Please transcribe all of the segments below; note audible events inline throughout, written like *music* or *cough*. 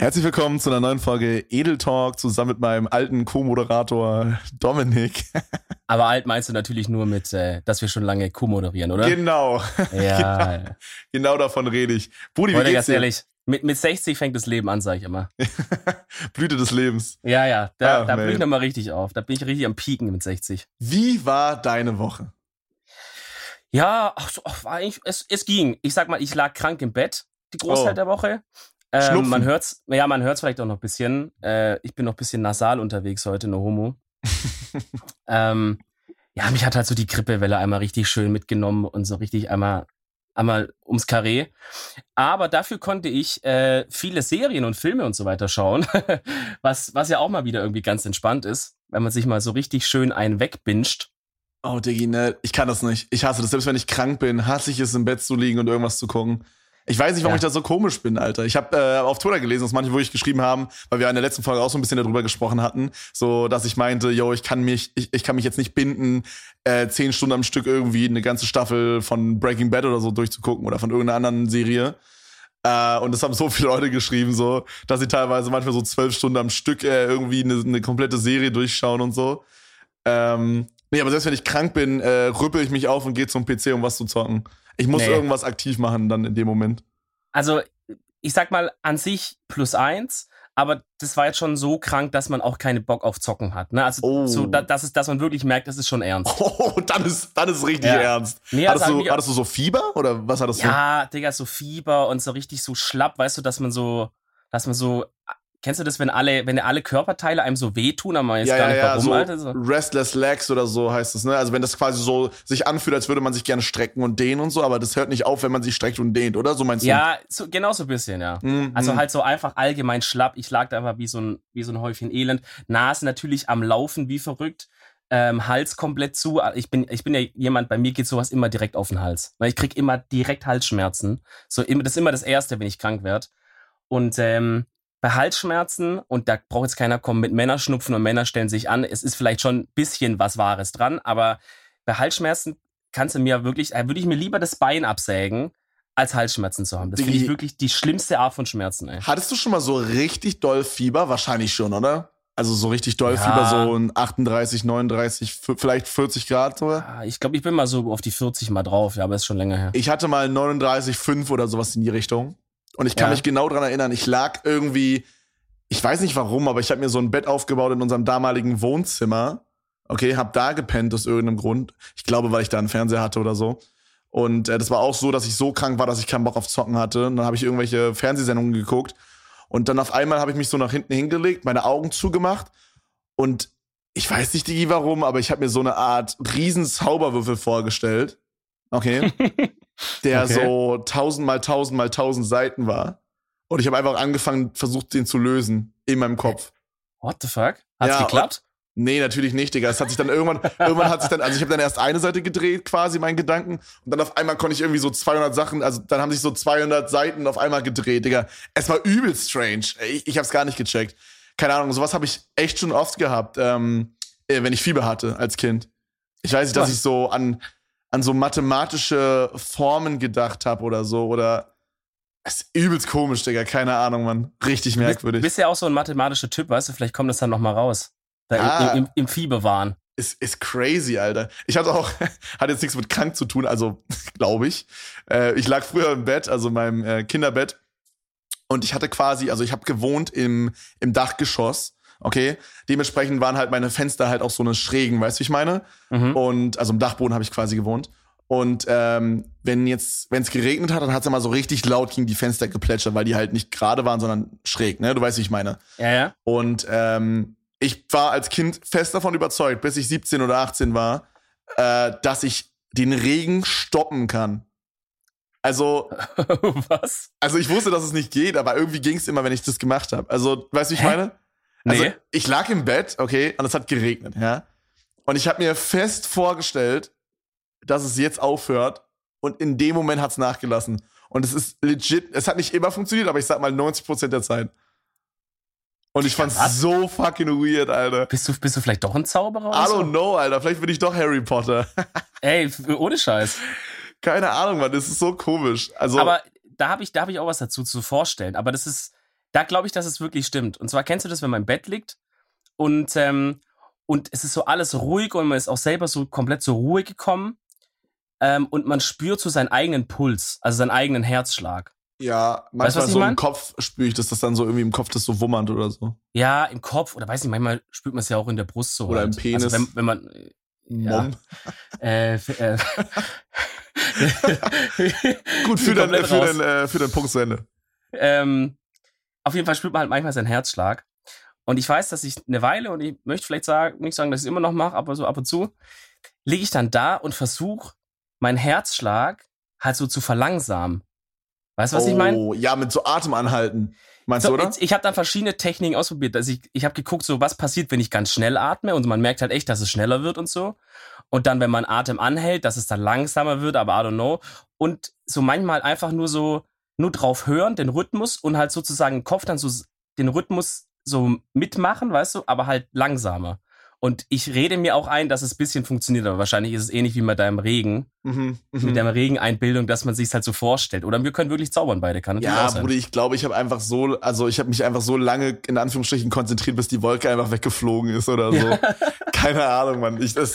Herzlich willkommen zu einer neuen Folge Edel Talk zusammen mit meinem alten Co-Moderator Dominik. *laughs* Aber alt meinst du natürlich nur mit, äh, dass wir schon lange co-moderieren, oder? Genau. *laughs* Ja. genau. Genau davon rede ich. Budi, wie geht's ganz dir? ehrlich, mit, mit 60 fängt das Leben an, sag ich immer. *laughs* Blüte des Lebens. Ja, ja, da, ah, da bin ich nochmal richtig auf. Da bin ich richtig am Pieken mit 60. Wie war deine Woche? Ja, ach so, ach, war eigentlich, es, es ging. Ich sag mal, ich lag krank im Bett die Großteil oh. der Woche. Ähm, man hört's, ja, man hört's vielleicht auch noch ein bisschen. Äh, ich bin noch ein bisschen nasal unterwegs heute, no homo. *laughs* ähm, ja, mich hat halt so die Grippewelle einmal richtig schön mitgenommen und so richtig einmal, einmal ums Karree. Aber dafür konnte ich äh, viele Serien und Filme und so weiter schauen, *laughs* was, was ja auch mal wieder irgendwie ganz entspannt ist, wenn man sich mal so richtig schön einen wegbinscht. Oh, Diggi, ne, ich kann das nicht. Ich hasse das. Selbst wenn ich krank bin, hasse ich es, im Bett zu liegen und irgendwas zu gucken. Ich weiß nicht, warum ja. ich da so komisch bin, Alter. Ich habe äh, auf Twitter gelesen, dass manche wirklich geschrieben haben, weil wir in der letzten Folge auch so ein bisschen darüber gesprochen hatten, so dass ich meinte, yo, ich kann mich, ich, ich kann mich jetzt nicht binden, äh, zehn Stunden am Stück irgendwie eine ganze Staffel von Breaking Bad oder so durchzugucken oder von irgendeiner anderen Serie. Äh, und das haben so viele Leute geschrieben, so, dass sie teilweise manchmal so zwölf Stunden am Stück äh, irgendwie eine, eine komplette Serie durchschauen und so. Ähm, nee, aber selbst wenn ich krank bin, äh, rüppel ich mich auf und gehe zum PC, um was zu zocken. Ich muss nee. irgendwas aktiv machen dann in dem Moment. Also, ich sag mal, an sich plus eins, aber das war jetzt schon so krank, dass man auch keine Bock auf Zocken hat. Ne? Also, oh. so, da, das ist, dass man wirklich merkt, das ist schon ernst. *laughs* Oh, dann ist, dann ist richtig ja. ernst. Nee, hattest, also du, hattest du so Fieber oder was hattest du? Ja, Digga, so Fieber und so richtig so schlapp, weißt du, dass man so, dass man so Kennst du das, wenn alle, wenn alle Körperteile einem so wehtun, aber man jetzt ja, gar nicht ja, warum, so Alter? So. Restless Legs oder so heißt es, ne? Also wenn das quasi so sich anfühlt, als würde man sich gerne strecken und dehnen und so, aber das hört nicht auf, wenn man sich streckt und dehnt, oder? So meinst du? Ja, so, genau so ein bisschen, ja. Mhm. Also halt so einfach allgemein schlapp. Ich lag da einfach wie so ein, wie so ein Häufchen Elend. Nase natürlich am Laufen wie verrückt. Ähm, Hals komplett zu. Ich bin, ich bin ja jemand, bei mir geht sowas immer direkt auf den Hals. Weil ich krieg immer direkt Halsschmerzen. So, das ist immer das Erste, wenn ich krank werde. Und ähm, bei Halsschmerzen, und da braucht jetzt keiner kommen mit Männerschnupfen und Männer stellen sich an, es ist vielleicht schon ein bisschen was Wahres dran, aber bei Halsschmerzen kannst du mir wirklich, würde ich mir lieber das Bein absägen, als Halsschmerzen zu haben. Das finde ich wirklich die schlimmste Art von Schmerzen. Ey. Hattest du schon mal so richtig doll Fieber? Wahrscheinlich schon, oder? Also so richtig doll ja. Fieber, so ein 38, 39, vielleicht 40 Grad, oder? Ich glaube, ich bin mal so auf die 40 mal drauf, ja, aber ist schon länger her. Ich hatte mal 39, 5 oder sowas in die Richtung. Und ich kann ja. mich genau dran erinnern, ich lag irgendwie, ich weiß nicht warum, aber ich habe mir so ein Bett aufgebaut in unserem damaligen Wohnzimmer. Okay, hab da gepennt aus irgendeinem Grund. Ich glaube, weil ich da einen Fernseher hatte oder so. Und äh, das war auch so, dass ich so krank war, dass ich keinen Bock auf Zocken hatte. Und dann habe ich irgendwelche Fernsehsendungen geguckt. Und dann auf einmal habe ich mich so nach hinten hingelegt, meine Augen zugemacht. Und ich weiß nicht, Digi, warum, aber ich habe mir so eine Art riesen Zauberwürfel vorgestellt. Okay. *laughs* der okay. so tausend mal tausend mal tausend Seiten war. Und ich habe einfach angefangen, versucht, den zu lösen in meinem Kopf. What the fuck? Hat's ja, geklappt? Nee, natürlich nicht, Digga. Es hat sich dann irgendwann, *laughs* irgendwann hat sich dann, also ich habe dann erst eine Seite gedreht, quasi meinen Gedanken, und dann auf einmal konnte ich irgendwie so 200 Sachen, also dann haben sich so 200 Seiten auf einmal gedreht, Digga. Es war übel strange. Ich, ich hab's gar nicht gecheckt. Keine Ahnung, sowas habe ich echt schon oft gehabt, ähm, äh, wenn ich Fieber hatte als Kind. Ich weiß nicht, dass ich so an, an so mathematische Formen gedacht habe oder so. Oder es ist übelst komisch, Digga. Keine Ahnung, Mann. Richtig merkwürdig. Du bist ja auch so ein mathematischer Typ, weißt du? Vielleicht kommt das dann nochmal raus. Da ah, im, im, im Fieber waren. Ist, ist crazy, Alter. Ich hatte auch, *laughs* hat jetzt nichts mit krank zu tun, also *laughs* glaube ich. Äh, ich lag früher im Bett, also in meinem äh, Kinderbett. Und ich hatte quasi, also ich habe gewohnt im, im Dachgeschoss Okay, dementsprechend waren halt meine Fenster halt auch so eine schrägen, weißt du, wie ich meine? Mhm. Und also im Dachboden habe ich quasi gewohnt. Und ähm, wenn jetzt, wenn es geregnet hat, dann hat es immer so richtig laut gegen die Fenster geplätschert, weil die halt nicht gerade waren, sondern schräg, ne? Du weißt, wie ich meine. Ja, ja. Und ähm, ich war als Kind fest davon überzeugt, bis ich 17 oder 18 war, äh, dass ich den Regen stoppen kann. Also, *laughs* was? Also ich wusste, dass es nicht geht, aber irgendwie ging es immer, wenn ich das gemacht habe. Also, weißt du, wie ich Hä? meine? Also, nee. ich lag im Bett, okay, und es hat geregnet, ja. Und ich habe mir fest vorgestellt, dass es jetzt aufhört. Und in dem Moment hat's nachgelassen. Und es ist legit, es hat nicht immer funktioniert, aber ich sag mal 90% der Zeit. Und ich fand's Was? so fucking weird, Alter. Bist du, bist du vielleicht doch ein Zauberer? I don't know, Alter. Vielleicht bin ich doch Harry Potter. *laughs* Ey, ohne Scheiß. Keine Ahnung, Mann. Das ist so komisch. Also, aber da habe ich, hab ich auch was dazu zu vorstellen. Aber das ist, da glaube ich, dass es wirklich stimmt. Und zwar kennst du das, wenn man im Bett liegt und, ähm, und es ist so alles ruhig und man ist auch selber so komplett zur Ruhe gekommen ähm, und man spürt so seinen eigenen Puls, also seinen eigenen Herzschlag. Ja, manchmal weißt, so im Kopf spüre ich, dass das dann so irgendwie im Kopf das so wummert oder so. Ja, im Kopf oder weiß nicht, manchmal spürt man es ja auch in der Brust so. Oder halt. im Penis. Also wenn, wenn man. Ja, äh, äh, *laughs* Gut, für *laughs* dein, für, dein, äh, für dein Punkt zu Ende. Ähm, auf jeden Fall spürt man halt manchmal seinen Herzschlag. Und ich weiß, dass ich eine Weile, und ich möchte vielleicht sagen, nicht sagen, dass ich es immer noch mache, aber so ab und zu, liege ich dann da und versuche, meinen Herzschlag halt so zu verlangsamen. Weißt du, was oh, ich meine? Oh, ja, mit so Atemanhalten. Meinst so, du, oder? Ich, ich habe dann verschiedene Techniken ausprobiert. Also ich, ich habe geguckt, so was passiert, wenn ich ganz schnell atme und man merkt halt echt, dass es schneller wird und so. Und dann, wenn man Atem anhält, dass es dann langsamer wird, aber I don't know. Und so manchmal einfach nur so, nur drauf hören, den Rhythmus und halt sozusagen im Kopf dann so den Rhythmus so mitmachen, weißt du, aber halt langsamer. Und ich rede mir auch ein, dass es ein bisschen funktioniert, aber wahrscheinlich ist es ähnlich wie mit deinem Regen. Mhm, mh. Mit deiner Regeneinbildung, dass man sich halt so vorstellt. Oder wir können wirklich zaubern beide, kann Ja, Bruder, ich glaube, ich habe einfach so, also ich habe mich einfach so lange in Anführungsstrichen konzentriert, bis die Wolke einfach weggeflogen ist oder so. *laughs* Keine Ahnung, Mann. Ich, das,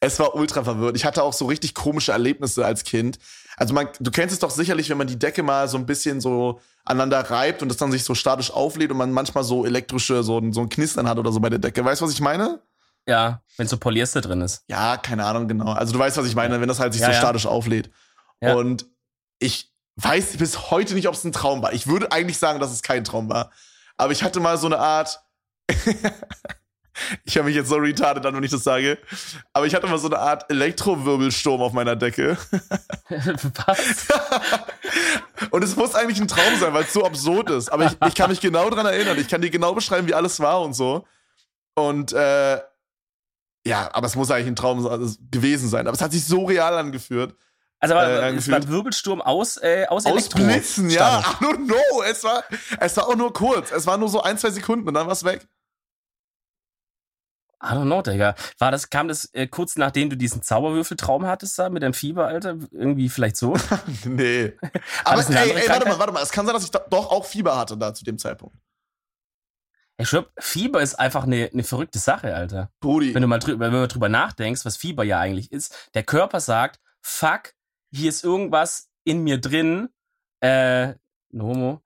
es war ultra verwirrt. Ich hatte auch so richtig komische Erlebnisse als Kind. Also man, du kennst es doch sicherlich, wenn man die Decke mal so ein bisschen so aneinander reibt und das dann sich so statisch auflädt und man manchmal so elektrische, so, so ein Knistern hat oder so bei der Decke. Weißt du, was ich meine? Ja, wenn so Polyester drin ist. Ja, keine Ahnung, genau. Also du weißt, was ich meine, wenn das halt sich ja, so ja. statisch auflädt. Ja. Und ich weiß bis heute nicht, ob es ein Traum war. Ich würde eigentlich sagen, dass es kein Traum war. Aber ich hatte mal so eine Art. *laughs* *laughs* ich habe mich jetzt so retarded an, wenn ich das sage. Aber ich hatte mal so eine Art Elektrowirbelsturm auf meiner Decke. *laughs* Was? *laughs* Und es muss eigentlich ein Traum sein, weil es so absurd ist. Aber ich, ich kann mich genau daran erinnern. Ich kann dir genau beschreiben, wie alles war und so. Und äh, ja, aber es muss eigentlich ein Traum gewesen sein. Aber es hat sich so real angeführt. Also aber äh, es war ein Wirbelsturm aus äh, aus, aus Blitzen, ja. I don't know. Es war es war auch nur kurz. Es war nur so ein zwei Sekunden und dann war es weg. I don't know, Digga. War das, kam das äh, kurz nachdem du diesen Zauberwürfeltraum hattest da mit deinem Fieber, Alter? Irgendwie vielleicht so? *laughs* nee. Aber ey, ey, warte mal, warte mal. Es kann sein, dass ich doch auch Fieber hatte da zu dem Zeitpunkt. Ich schwör, Fieber ist einfach eine, eine verrückte Sache, Alter. Brudi. Wenn du mal drüber, wenn du drüber nachdenkst, was Fieber ja eigentlich ist. Der Körper sagt, fuck, hier ist irgendwas in mir drin, äh, Nomo,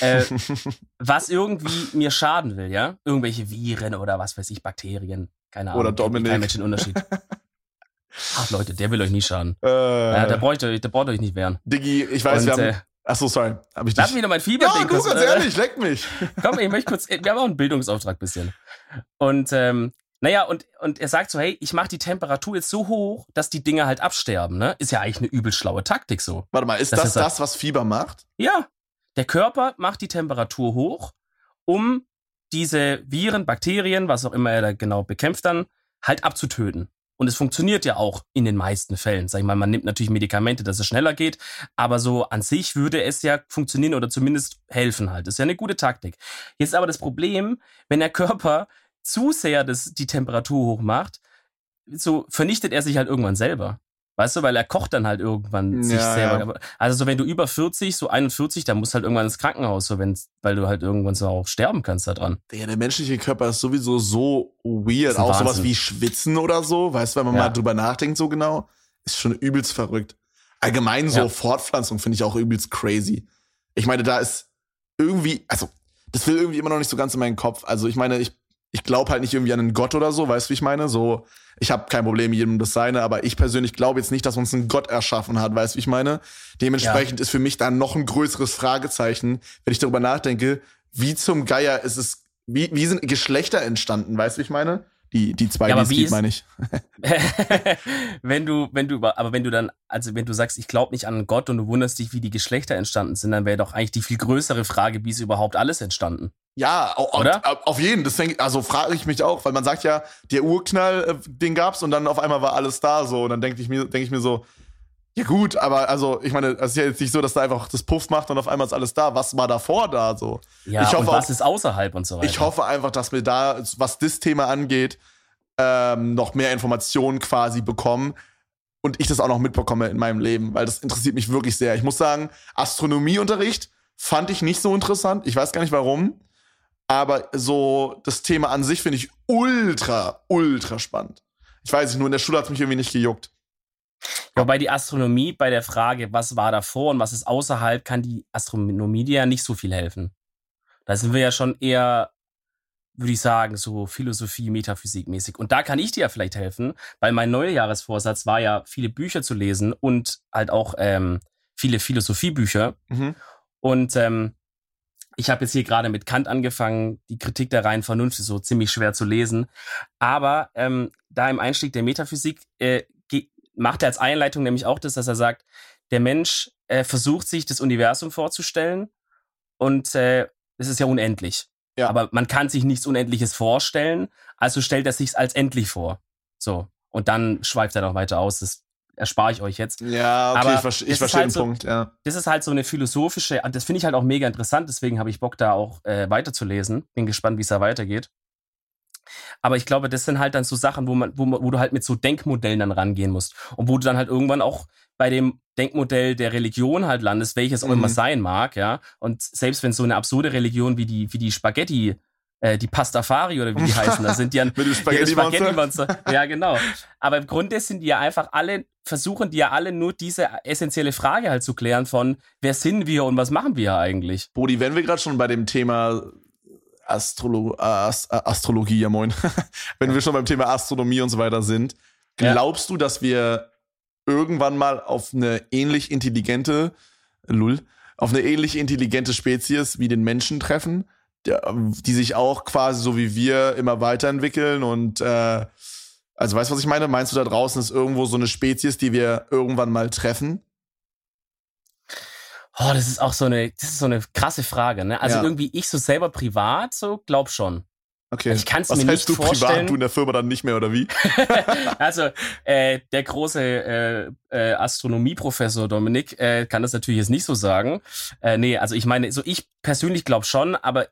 äh, *laughs* was irgendwie mir schaden will, ja? Irgendwelche Viren oder was weiß ich, Bakterien. Keine Ahnung. Oder Dominik. Kein Mensch Unterschied. *laughs* Ach Leute, der will euch nie schaden. Äh, ja, der, braucht euch, der braucht euch nicht wehren. Diggi, ich weiß, Und, wir haben, äh, Ach so, sorry. Hab ich Lass mich noch mein Fieber Ja, du, ganz ehrlich, leck mich. *laughs* Komm, ich möchte kurz, wir haben auch einen Bildungsauftrag bisschen. Und, ähm, naja, und, und er sagt so, hey, ich mache die Temperatur jetzt so hoch, dass die Dinge halt absterben, ne? Ist ja eigentlich eine übel schlaue Taktik so. Warte mal, ist das das, das was Fieber macht? Ja. Der Körper macht die Temperatur hoch, um diese Viren, Bakterien, was auch immer er da genau bekämpft dann, halt abzutöten. Und es funktioniert ja auch in den meisten Fällen. Sag ich mal, man nimmt natürlich Medikamente, dass es schneller geht, aber so an sich würde es ja funktionieren oder zumindest helfen halt. Das ist ja eine gute Taktik. Jetzt aber das Problem, wenn der Körper zu sehr das, die Temperatur hoch macht, so vernichtet er sich halt irgendwann selber. Weißt du, weil er kocht dann halt irgendwann sich ja, selber. Ja. Also so wenn du über 40, so 41, dann musst du halt irgendwann ins Krankenhaus, so wenn, weil du halt irgendwann so auch sterben kannst da dran. Ja, der menschliche Körper ist sowieso so weird. Auch Wahnsinn. sowas wie Schwitzen oder so, weißt du, wenn man ja. mal drüber nachdenkt so genau, ist schon übelst verrückt. Allgemein so Fortpflanzung finde ich auch übelst crazy. Ich meine, da ist irgendwie, also das will irgendwie immer noch nicht so ganz in meinen Kopf. Also ich meine, ich ich glaube halt nicht irgendwie an einen Gott oder so, weißt du, wie ich meine? So, ich habe kein Problem, jedem das seine, aber ich persönlich glaube jetzt nicht, dass uns ein Gott erschaffen hat, weißt du, wie ich meine? Dementsprechend ja. ist für mich da noch ein größeres Fragezeichen, wenn ich darüber nachdenke, wie zum Geier ist es, wie, wie sind Geschlechter entstanden, weißt du, wie ich meine? Die, die zwei, ja, die es gibt, meine ich. *laughs* wenn du, wenn du, aber wenn du dann, also wenn du sagst, ich glaube nicht an einen Gott und du wunderst dich, wie die Geschlechter entstanden sind, dann wäre doch eigentlich die viel größere Frage, wie ist überhaupt alles entstanden? Ja, Oder? auf jeden. Deswegen, also frage ich mich auch, weil man sagt ja, der Urknall, äh, den gab's und dann auf einmal war alles da so und dann denke ich mir, denke ich mir so, ja gut, aber also ich meine, es ist ja jetzt nicht so, dass da einfach das Puff macht und auf einmal ist alles da. Was war davor da so? Ja, ich hoffe und was auch, ist außerhalb und so weiter. Ich hoffe einfach, dass wir da, was das Thema angeht, ähm, noch mehr Informationen quasi bekommen und ich das auch noch mitbekomme in meinem Leben, weil das interessiert mich wirklich sehr. Ich muss sagen, Astronomieunterricht fand ich nicht so interessant. Ich weiß gar nicht warum. Aber so das Thema an sich finde ich ultra, ultra spannend. Ich weiß nicht, nur in der Schule hat es mich irgendwie nicht gejuckt. Wobei die Astronomie bei der Frage, was war davor und was ist außerhalb, kann die Astronomie dir ja nicht so viel helfen. Da sind wir ja schon eher, würde ich sagen, so Philosophie, Metaphysik mäßig. Und da kann ich dir ja vielleicht helfen, weil mein Neujahresvorsatz war ja, viele Bücher zu lesen und halt auch ähm, viele Philosophiebücher. Mhm. Und ähm, ich habe jetzt hier gerade mit Kant angefangen. Die Kritik der reinen Vernunft ist so ziemlich schwer zu lesen. Aber ähm, da im Einstieg der Metaphysik äh, macht er als Einleitung nämlich auch das, dass er sagt, der Mensch äh, versucht sich das Universum vorzustellen und äh, es ist ja unendlich. Ja. Aber man kann sich nichts Unendliches vorstellen, also stellt er sich als endlich vor. So. Und dann schweift er noch weiter aus. Das erspare ich euch jetzt. Ja, okay, Aber ich, verstehe, ich verstehe halt den so, Punkt, ja. Das ist halt so eine philosophische, das finde ich halt auch mega interessant, deswegen habe ich Bock da auch äh, weiterzulesen. Bin gespannt, wie es da weitergeht. Aber ich glaube, das sind halt dann so Sachen, wo man, wo, wo du halt mit so Denkmodellen dann rangehen musst. Und wo du dann halt irgendwann auch bei dem Denkmodell der Religion halt landest, welches auch mhm. immer sein mag, ja. Und selbst wenn so eine absurde Religion wie die, wie die Spaghetti äh, die Pastafari oder wie die heißen, das sind die ja *laughs* Mit dem Spaghetti-Monster. Spaghetti ja, genau. Aber im Grunde sind die ja einfach alle, versuchen die ja alle nur diese essentielle Frage halt zu klären von, wer sind wir und was machen wir eigentlich? Bodi, wenn wir gerade schon bei dem Thema Astrolo Ast Astrologie, ja moin, *laughs* wenn wir schon beim Thema Astronomie und so weiter sind, glaubst ja. du, dass wir irgendwann mal auf eine ähnlich intelligente, lull, auf eine ähnlich intelligente Spezies wie den Menschen treffen? Die sich auch quasi so wie wir immer weiterentwickeln und äh, also weißt du, was ich meine? Meinst du da draußen ist irgendwo so eine Spezies, die wir irgendwann mal treffen? Oh, das ist auch so eine, das ist so eine krasse Frage, ne? Also ja. irgendwie ich so selber privat so glaub schon. Okay. Also ich kann es mir nicht du vorstellen. privat, du in der Firma dann nicht mehr oder wie? *laughs* also äh, der große äh, äh, Astronomieprofessor Dominik äh, kann das natürlich jetzt nicht so sagen. Äh, nee, also ich meine, so ich persönlich glaube schon, aber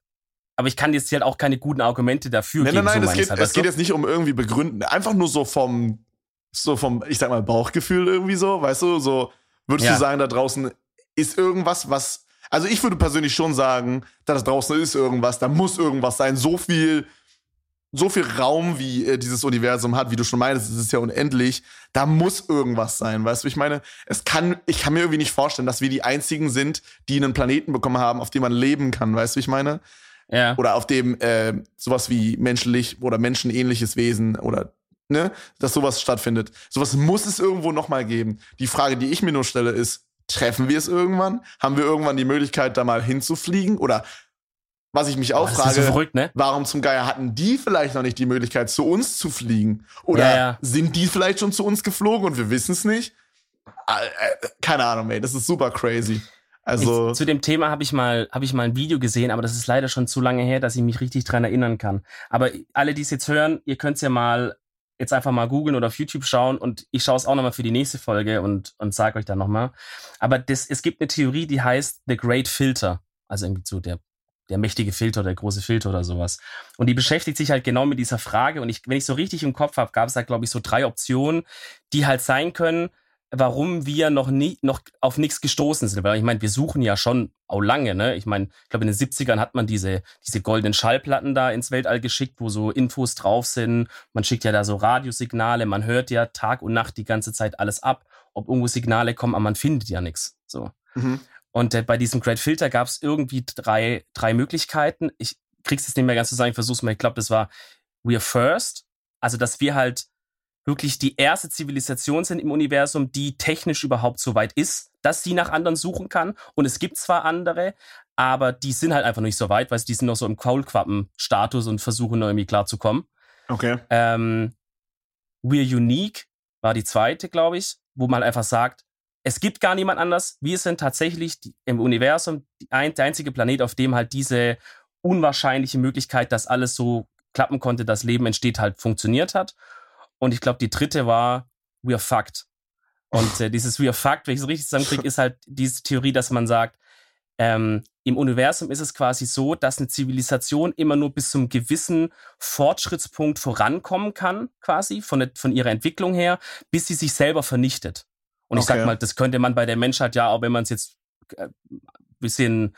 aber ich kann jetzt hier halt auch keine guten Argumente dafür nein, geben. Nein, nein, so es, geht, halt, es geht jetzt nicht um irgendwie begründen. Einfach nur so vom, so vom, ich sag mal, Bauchgefühl irgendwie so, weißt du? So, würdest ja. du sagen, da draußen ist irgendwas, was. Also ich würde persönlich schon sagen, da draußen ist irgendwas, da muss irgendwas sein. So viel, so viel Raum, wie äh, dieses Universum hat, wie du schon meinst, es ist ja unendlich. Da muss irgendwas sein, weißt du? Ich meine, es kann, ich kann mir irgendwie nicht vorstellen, dass wir die einzigen sind, die einen Planeten bekommen haben, auf dem man leben kann, weißt du? Ich meine, ja. Oder auf dem äh, sowas wie menschlich oder menschenähnliches Wesen oder ne, dass sowas stattfindet. Sowas muss es irgendwo nochmal geben. Die Frage, die ich mir nur stelle, ist, treffen wir es irgendwann? Haben wir irgendwann die Möglichkeit, da mal hinzufliegen? Oder was ich mich auch oh, frage, so verrückt, ne? warum zum Geier hatten die vielleicht noch nicht die Möglichkeit, zu uns zu fliegen? Oder ja, ja. sind die vielleicht schon zu uns geflogen und wir wissen es nicht? Äh, äh, keine Ahnung, ey, das ist super crazy. Also ich, zu dem Thema habe ich mal habe ich mal ein Video gesehen, aber das ist leider schon zu lange her, dass ich mich richtig dran erinnern kann. Aber alle, die es jetzt hören, ihr könnt es ja mal jetzt einfach mal googeln oder auf YouTube schauen und ich schaue es auch nochmal für die nächste Folge und und sage euch dann nochmal. Aber das, es gibt eine Theorie, die heißt The Great Filter, also irgendwie so der der mächtige Filter, der große Filter oder sowas. Und die beschäftigt sich halt genau mit dieser Frage. Und ich, wenn ich so richtig im Kopf habe, gab es da, glaube ich, so drei Optionen, die halt sein können, warum wir noch nie, noch auf nichts gestoßen sind. Weil ich meine, wir suchen ja schon auch lange, ne? Ich meine, ich glaube, in den 70ern hat man diese, diese goldenen Schallplatten da ins Weltall geschickt, wo so Infos drauf sind. Man schickt ja da so Radiosignale, man hört ja Tag und Nacht die ganze Zeit alles ab, ob irgendwo Signale kommen, aber man findet ja nichts. So. Mhm. Und äh, bei diesem Great Filter gab es irgendwie drei, drei Möglichkeiten. Ich krieg's jetzt nicht mehr ganz zu sagen, ich versuch's mal. Ich glaube, das war We're First. Also, dass wir halt wirklich die erste Zivilisation sind im Universum, die technisch überhaupt so weit ist, dass sie nach anderen suchen kann. Und es gibt zwar andere, aber die sind halt einfach nicht so weit, weil die sind noch so im Kaulquappen-Status und versuchen noch irgendwie klarzukommen. Okay. Ähm, We're Unique war die zweite, glaube ich, wo man halt einfach sagt, es gibt gar niemand anders. Wir sind tatsächlich die, im Universum ein, der einzige Planet, auf dem halt diese unwahrscheinliche Möglichkeit, dass alles so klappen konnte, dass Leben entsteht, halt funktioniert hat. Und ich glaube, die dritte war We are fucked. Und äh, dieses We are fucked, wenn ich es richtig zusammenkriege, *laughs* ist halt diese Theorie, dass man sagt, ähm, im Universum ist es quasi so, dass eine Zivilisation immer nur bis zum gewissen Fortschrittspunkt vorankommen kann, quasi von, von ihrer Entwicklung her, bis sie sich selber vernichtet. Und ich okay. sag mal, das könnte man bei der Menschheit ja, auch wenn man es jetzt äh, bisschen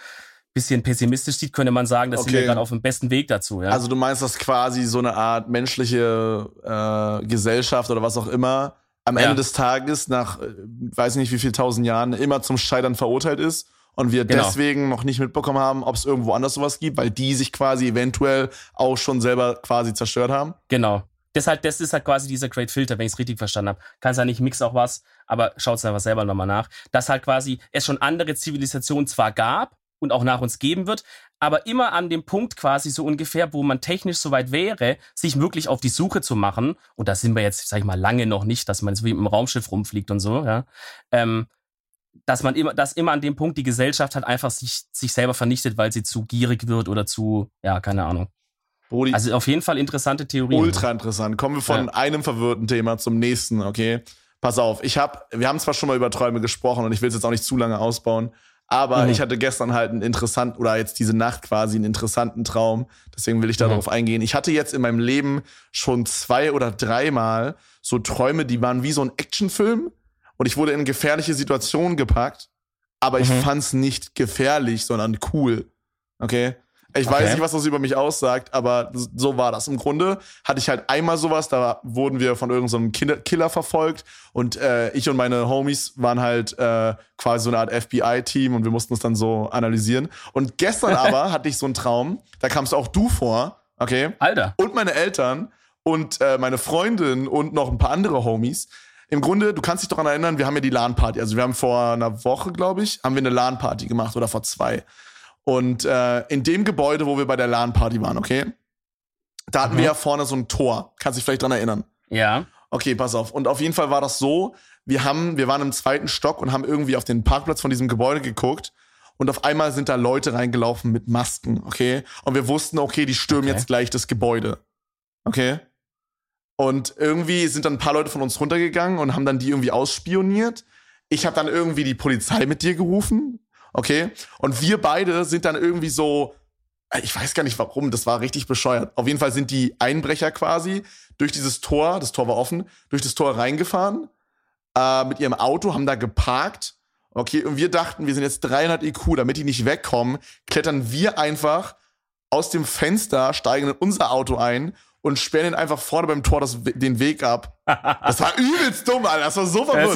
bisschen pessimistisch sieht, könnte man sagen, dass okay. sind wir gerade auf dem besten Weg dazu. Ja? Also du meinst, dass quasi so eine Art menschliche äh, Gesellschaft oder was auch immer am Ende des Tages nach, äh, weiß nicht wie viel tausend Jahren, immer zum Scheitern verurteilt ist und wir genau. deswegen noch nicht mitbekommen haben, ob es irgendwo anders sowas gibt, weil die sich quasi eventuell auch schon selber quasi zerstört haben. Genau. Deshalb, das ist halt quasi dieser Great Filter, wenn ich es richtig verstanden habe. Kann sein, ich mix auch was, aber schaut es einfach selber nochmal nach. Dass halt quasi es schon andere Zivilisationen zwar gab und auch nach uns geben wird, aber immer an dem Punkt quasi so ungefähr, wo man technisch soweit wäre, sich wirklich auf die Suche zu machen. Und da sind wir jetzt, sag ich mal, lange noch nicht, dass man so wie im Raumschiff rumfliegt und so, ja. Ähm, dass man immer, dass immer an dem Punkt die Gesellschaft halt einfach sich, sich selber vernichtet, weil sie zu gierig wird oder zu, ja, keine Ahnung. Brody, also auf jeden Fall interessante Theorien. Ultra interessant. Kommen wir von ja. einem verwirrten Thema zum nächsten, okay? Pass auf, ich habe, wir haben zwar schon mal über Träume gesprochen und ich will es jetzt auch nicht zu lange ausbauen, aber mhm. ich hatte gestern halt einen interessanten, oder jetzt diese Nacht quasi einen interessanten Traum. Deswegen will ich mhm. darauf eingehen. Ich hatte jetzt in meinem Leben schon zwei oder dreimal so Träume, die waren wie so ein Actionfilm. Und ich wurde in gefährliche Situationen gepackt. Aber ich mhm. fand's nicht gefährlich, sondern cool. Okay? Ich okay. weiß nicht, was das über mich aussagt, aber so war das. Im Grunde hatte ich halt einmal sowas, da wurden wir von irgendeinem so Killer verfolgt und äh, ich und meine Homies waren halt äh, quasi so eine Art FBI-Team und wir mussten es dann so analysieren. Und gestern *laughs* aber hatte ich so einen Traum, da kamst auch du vor, okay? Alter. Und meine Eltern und äh, meine Freundin und noch ein paar andere Homies. Im Grunde, du kannst dich daran erinnern, wir haben ja die LAN-Party. Also wir haben vor einer Woche, glaube ich, haben wir eine LAN-Party gemacht oder vor zwei. Und äh, in dem Gebäude, wo wir bei der LAN-Party waren, okay? Da hatten mhm. wir ja vorne so ein Tor. Kannst dich vielleicht dran erinnern? Ja. Okay, pass auf. Und auf jeden Fall war das so, wir haben, wir waren im zweiten Stock und haben irgendwie auf den Parkplatz von diesem Gebäude geguckt. Und auf einmal sind da Leute reingelaufen mit Masken, okay? Und wir wussten, okay, die stürmen okay. jetzt gleich das Gebäude. Okay? Und irgendwie sind dann ein paar Leute von uns runtergegangen und haben dann die irgendwie ausspioniert. Ich habe dann irgendwie die Polizei mit dir gerufen, Okay? Und wir beide sind dann irgendwie so, äh, ich weiß gar nicht warum, das war richtig bescheuert. Auf jeden Fall sind die Einbrecher quasi durch dieses Tor, das Tor war offen, durch das Tor reingefahren, äh, mit ihrem Auto, haben da geparkt. Okay, und wir dachten, wir sind jetzt 300 IQ, damit die nicht wegkommen, klettern wir einfach aus dem Fenster, steigen in unser Auto ein und sperren ihn einfach vorne beim Tor das, den Weg ab. Das war übelst dumm, Alter. Das war so verwirrend.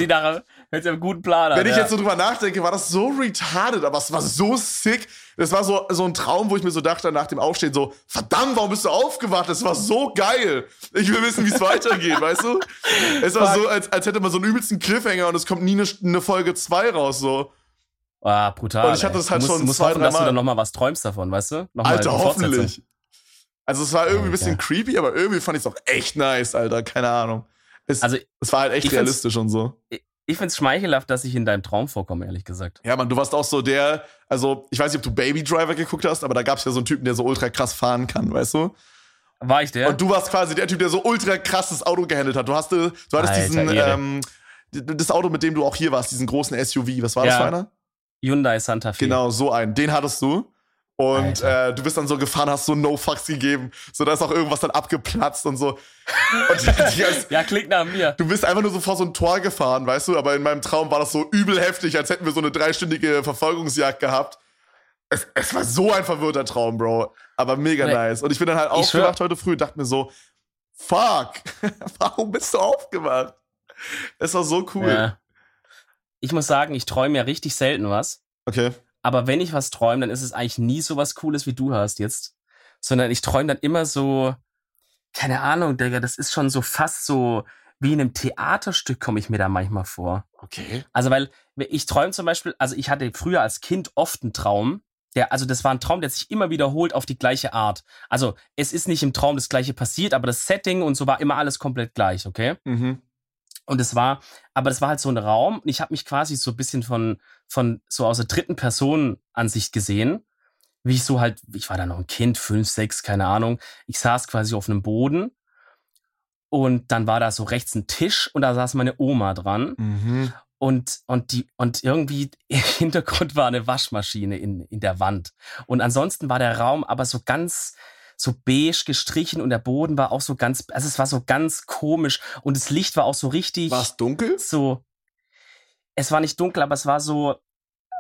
Sich einen guten Plan an. Wenn ich ja. jetzt so drüber nachdenke, war das so retarded, aber es war so sick. Das war so, so ein Traum, wo ich mir so dachte, nach dem Aufstehen so, verdammt, warum bist du aufgewacht? Das war so geil. Ich will wissen, wie es weitergeht, weißt du? Es war so, als, als hätte man so einen übelsten Cliffhanger und es kommt nie eine, eine Folge 2 raus, so. Ah, brutal. Und ich hatte das halt du musst, schon musst zwei, hoffen, dass du dann nochmal was träumst davon, weißt du? Nochmal Alter, hoffentlich. Also es war irgendwie ein bisschen creepy, aber irgendwie fand ich es auch echt nice, Alter. Keine Ahnung. Es, also, es war halt echt realistisch und so. Ich, ich finde es schmeichelhaft, dass ich in deinem Traum vorkomme, ehrlich gesagt. Ja, man, du warst auch so der, also ich weiß nicht, ob du Baby Driver geguckt hast, aber da gab es ja so einen Typen, der so ultra krass fahren kann, weißt du? War ich der? Und du warst quasi der Typ, der so ultra krasses Auto gehandelt hat. Du hast, du hattest Alter, diesen, ähm, das Auto, mit dem du auch hier warst, diesen großen SUV. Was war ja. das für einer? Hyundai Santa Fe. Genau, so einen. Den hattest du. Und äh, du bist dann so gefahren, hast so No Fucks gegeben. So, da ist auch irgendwas dann abgeplatzt und so. *laughs* Und die, die, ja, klingt nach mir. Du bist einfach nur so vor so ein Tor gefahren, weißt du? Aber in meinem Traum war das so übel heftig, als hätten wir so eine dreistündige Verfolgungsjagd gehabt. Es, es war so ein verwirrter Traum, Bro. Aber mega nee. nice. Und ich bin dann halt aufgewacht heute früh und dachte mir so, fuck, *laughs* warum bist du aufgewacht? Es war so cool. Ja. Ich muss sagen, ich träume ja richtig selten was. Okay. Aber wenn ich was träume, dann ist es eigentlich nie so was Cooles, wie du hast jetzt. Sondern ich träume dann immer so, keine Ahnung, Digga, das ist schon so fast so wie in einem Theaterstück komme ich mir da manchmal vor. Okay. Also, weil ich träume zum Beispiel, also ich hatte früher als Kind oft einen Traum, der, also das war ein Traum, der sich immer wiederholt auf die gleiche Art. Also es ist nicht im Traum das gleiche passiert, aber das Setting und so war immer alles komplett gleich, okay? Mhm. Und es war, aber das war halt so ein Raum und ich habe mich quasi so ein bisschen von, von so aus der dritten Person Ansicht gesehen. Wie ich so halt, ich war da noch ein Kind, fünf, sechs, keine Ahnung. Ich saß quasi auf einem Boden und dann war da so rechts ein Tisch und da saß meine Oma dran. Mhm. Und, und, die, und irgendwie *laughs* im Hintergrund war eine Waschmaschine in, in der Wand. Und ansonsten war der Raum aber so ganz, so beige gestrichen und der Boden war auch so ganz, also es war so ganz komisch und das Licht war auch so richtig. War es dunkel? So. Es war nicht dunkel, aber es war so,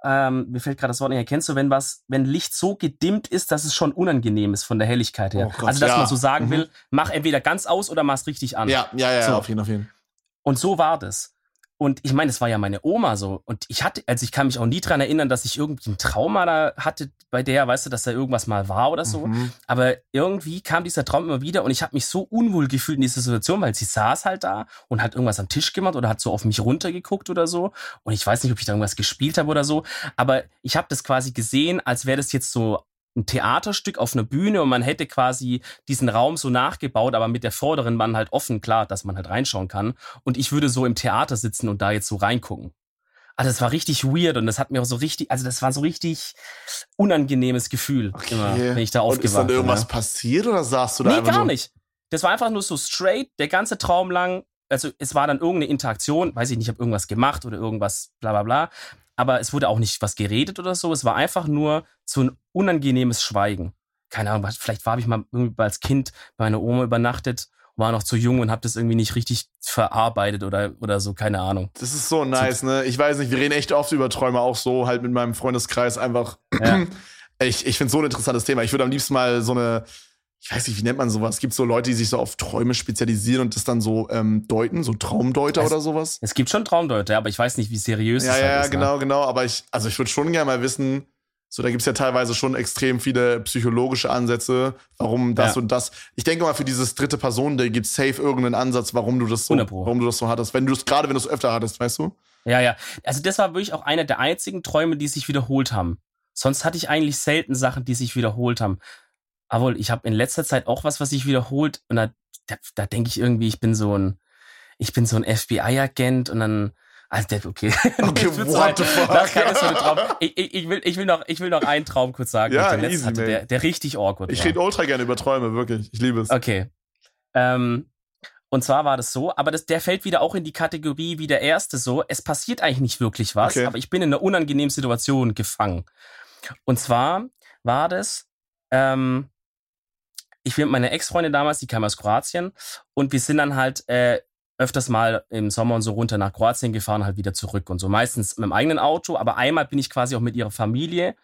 ähm, mir fällt gerade das Wort nicht, erkennst du, wenn was, wenn Licht so gedimmt ist, dass es schon unangenehm ist von der Helligkeit her. Oh Gott, also, dass ja. man so sagen mhm. will, mach entweder ganz aus oder mach es richtig an. Ja, ja, ja, so. auf jeden, auf jeden. Und so war das. Und ich meine, es war ja meine Oma so. Und ich hatte, also ich kann mich auch nie dran erinnern, dass ich irgendwie ein Trauma da hatte bei der, weißt du, dass da irgendwas mal war oder so. Mhm. Aber irgendwie kam dieser Traum immer wieder und ich habe mich so unwohl gefühlt in dieser Situation, weil sie saß halt da und hat irgendwas am Tisch gemacht oder hat so auf mich runtergeguckt oder so. Und ich weiß nicht, ob ich da irgendwas gespielt habe oder so. Aber ich habe das quasi gesehen, als wäre das jetzt so ein Theaterstück auf einer Bühne und man hätte quasi diesen Raum so nachgebaut, aber mit der vorderen Wand halt offen, klar, dass man halt reinschauen kann. Und ich würde so im Theater sitzen und da jetzt so reingucken. Also das war richtig weird und das hat mir auch so richtig, also das war so richtig unangenehmes Gefühl, okay. immer, wenn ich da aufgewacht bin. Ist dann irgendwas ja. passiert oder saßt du da nee, gar so? nicht. Das war einfach nur so straight, der ganze Traum lang. Also es war dann irgendeine Interaktion, weiß ich nicht, ich habe irgendwas gemacht oder irgendwas, bla bla bla aber es wurde auch nicht was geredet oder so. Es war einfach nur so ein unangenehmes Schweigen. Keine Ahnung, vielleicht war ich mal als Kind bei meiner Oma übernachtet, war noch zu jung und habe das irgendwie nicht richtig verarbeitet oder, oder so, keine Ahnung. Das ist so nice, ne? Ich weiß nicht, wir reden echt oft über Träume, auch so halt mit meinem Freundeskreis einfach. Ja. *clears throat* Ich, ich finde so ein interessantes Thema. Ich würde am liebsten mal so eine ich weiß nicht, wie nennt man sowas? Es gibt so Leute, die sich so auf Träume spezialisieren und das dann so ähm, deuten, so Traumdeuter es, oder sowas. Es gibt schon Traumdeuter, aber ich weiß nicht, wie seriös ja, das ja, halt ist. Ja, genau, ne? genau. Aber ich, also ich würde schon gerne mal wissen, so, da gibt's ja teilweise schon extrem viele psychologische Ansätze, warum das ja. und das. Ich denke mal, für dieses dritte Person, da gibt's safe irgendeinen Ansatz, warum du das so, warum du das so hattest. Wenn du es, gerade wenn du es öfter hattest, weißt du? Ja, ja. Also das war wirklich auch einer der einzigen Träume, die sich wiederholt haben. Sonst hatte ich eigentlich selten Sachen, die sich wiederholt haben. Aber ich habe in letzter Zeit auch was, was sich wiederholt. Und da, da, da denke ich irgendwie, ich bin so ein, ich bin so ein FBI-Agent und dann, also okay. *laughs* Okay, what the fuck? Das ein Traum. Ich, ich, ich, will, ich, will noch, ich will noch einen Traum kurz sagen, ja, den easy, hatte, der, der richtig awkward Ich rede ultra gerne über Träume, wirklich. Ich liebe es. Okay. Ähm, und zwar war das so, aber das, der fällt wieder auch in die Kategorie wie der erste so. Es passiert eigentlich nicht wirklich was, okay. aber ich bin in einer unangenehmen Situation gefangen. Und zwar war das, ähm, ich bin mit meiner Ex-Freundin damals, die kam aus Kroatien und wir sind dann halt äh, öfters mal im Sommer und so runter nach Kroatien gefahren, halt wieder zurück und so. Meistens mit dem eigenen Auto, aber einmal bin ich quasi auch mit ihrer Familie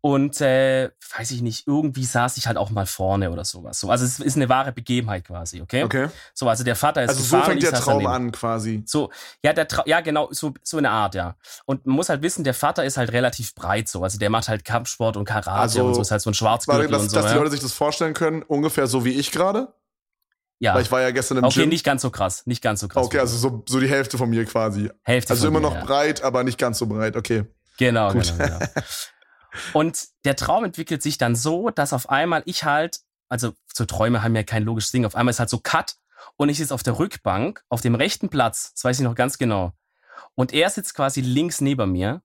und äh, weiß ich nicht, irgendwie saß ich halt auch mal vorne oder sowas. So, also es ist eine wahre Begebenheit quasi, okay? Okay. So, also der Vater ist Also so fängt der Traum an quasi. So, ja, der Tra ja genau, so so eine Art, ja. Und man muss halt wissen, der Vater ist halt relativ breit so, also der macht halt Kampfsport und Karate also, und so, ist halt so ein Schwarzgürtel dass, und so. Dass die Leute sich das vorstellen können, ungefähr so wie ich gerade. Ja. Weil ich war ja gestern im okay, Gym. Okay, nicht ganz so krass, nicht ganz so krass. Okay, also so, so die Hälfte von mir quasi. Hälfte Also immer mir, noch ja. breit, aber nicht ganz so breit, okay. Genau, Gut. genau, genau. *laughs* Und der Traum entwickelt sich dann so, dass auf einmal ich halt, also so Träume haben ja kein logisches Ding, auf einmal ist halt so Cut und ich sitze auf der Rückbank, auf dem rechten Platz, das weiß ich noch ganz genau. Und er sitzt quasi links neben mir.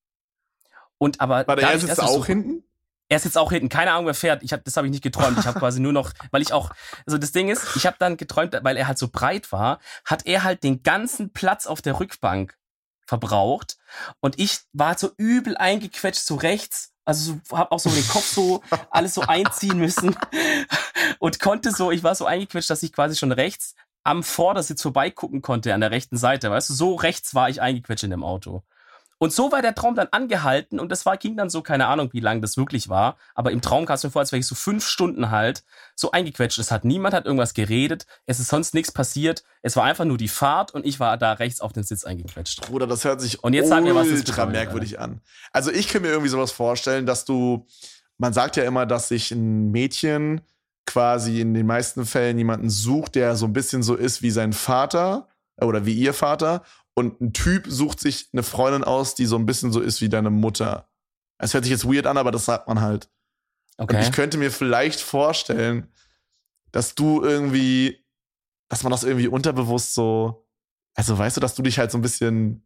Und aber. Warte, er sitzt auch so, hinten? Er sitzt auch hinten. Keine Ahnung, wer fährt. Ich hab, das habe ich nicht geträumt. Ich habe quasi nur noch, weil ich auch, also das Ding ist, ich habe dann geträumt, weil er halt so breit war, hat er halt den ganzen Platz auf der Rückbank verbraucht. Und ich war so übel eingequetscht, so rechts also so, hab auch so den Kopf so *laughs* alles so einziehen müssen *laughs* und konnte so, ich war so eingequetscht, dass ich quasi schon rechts am Vordersitz vorbeigucken konnte an der rechten Seite. Weißt du, so rechts war ich eingequetscht in dem Auto. Und so war der Traum dann angehalten und das war, ging dann so, keine Ahnung, wie lang das wirklich war. Aber im Traum kam es mir vor, als wäre ich so fünf Stunden halt so eingequetscht. Es hat niemand hat irgendwas geredet, es ist sonst nichts passiert. Es war einfach nur die Fahrt und ich war da rechts auf den Sitz eingequetscht. Bruder, das hört sich und jetzt ultra mir, was das bedeutet, merkwürdig an. Also ich kann mir irgendwie sowas vorstellen, dass du, man sagt ja immer, dass sich ein Mädchen quasi in den meisten Fällen jemanden sucht, der so ein bisschen so ist wie sein Vater oder wie ihr Vater und ein Typ sucht sich eine Freundin aus, die so ein bisschen so ist wie deine Mutter. Es hört sich jetzt weird an, aber das sagt man halt. Okay. Und ich könnte mir vielleicht vorstellen, dass du irgendwie, dass man das irgendwie unterbewusst so, also weißt du, dass du dich halt so ein bisschen,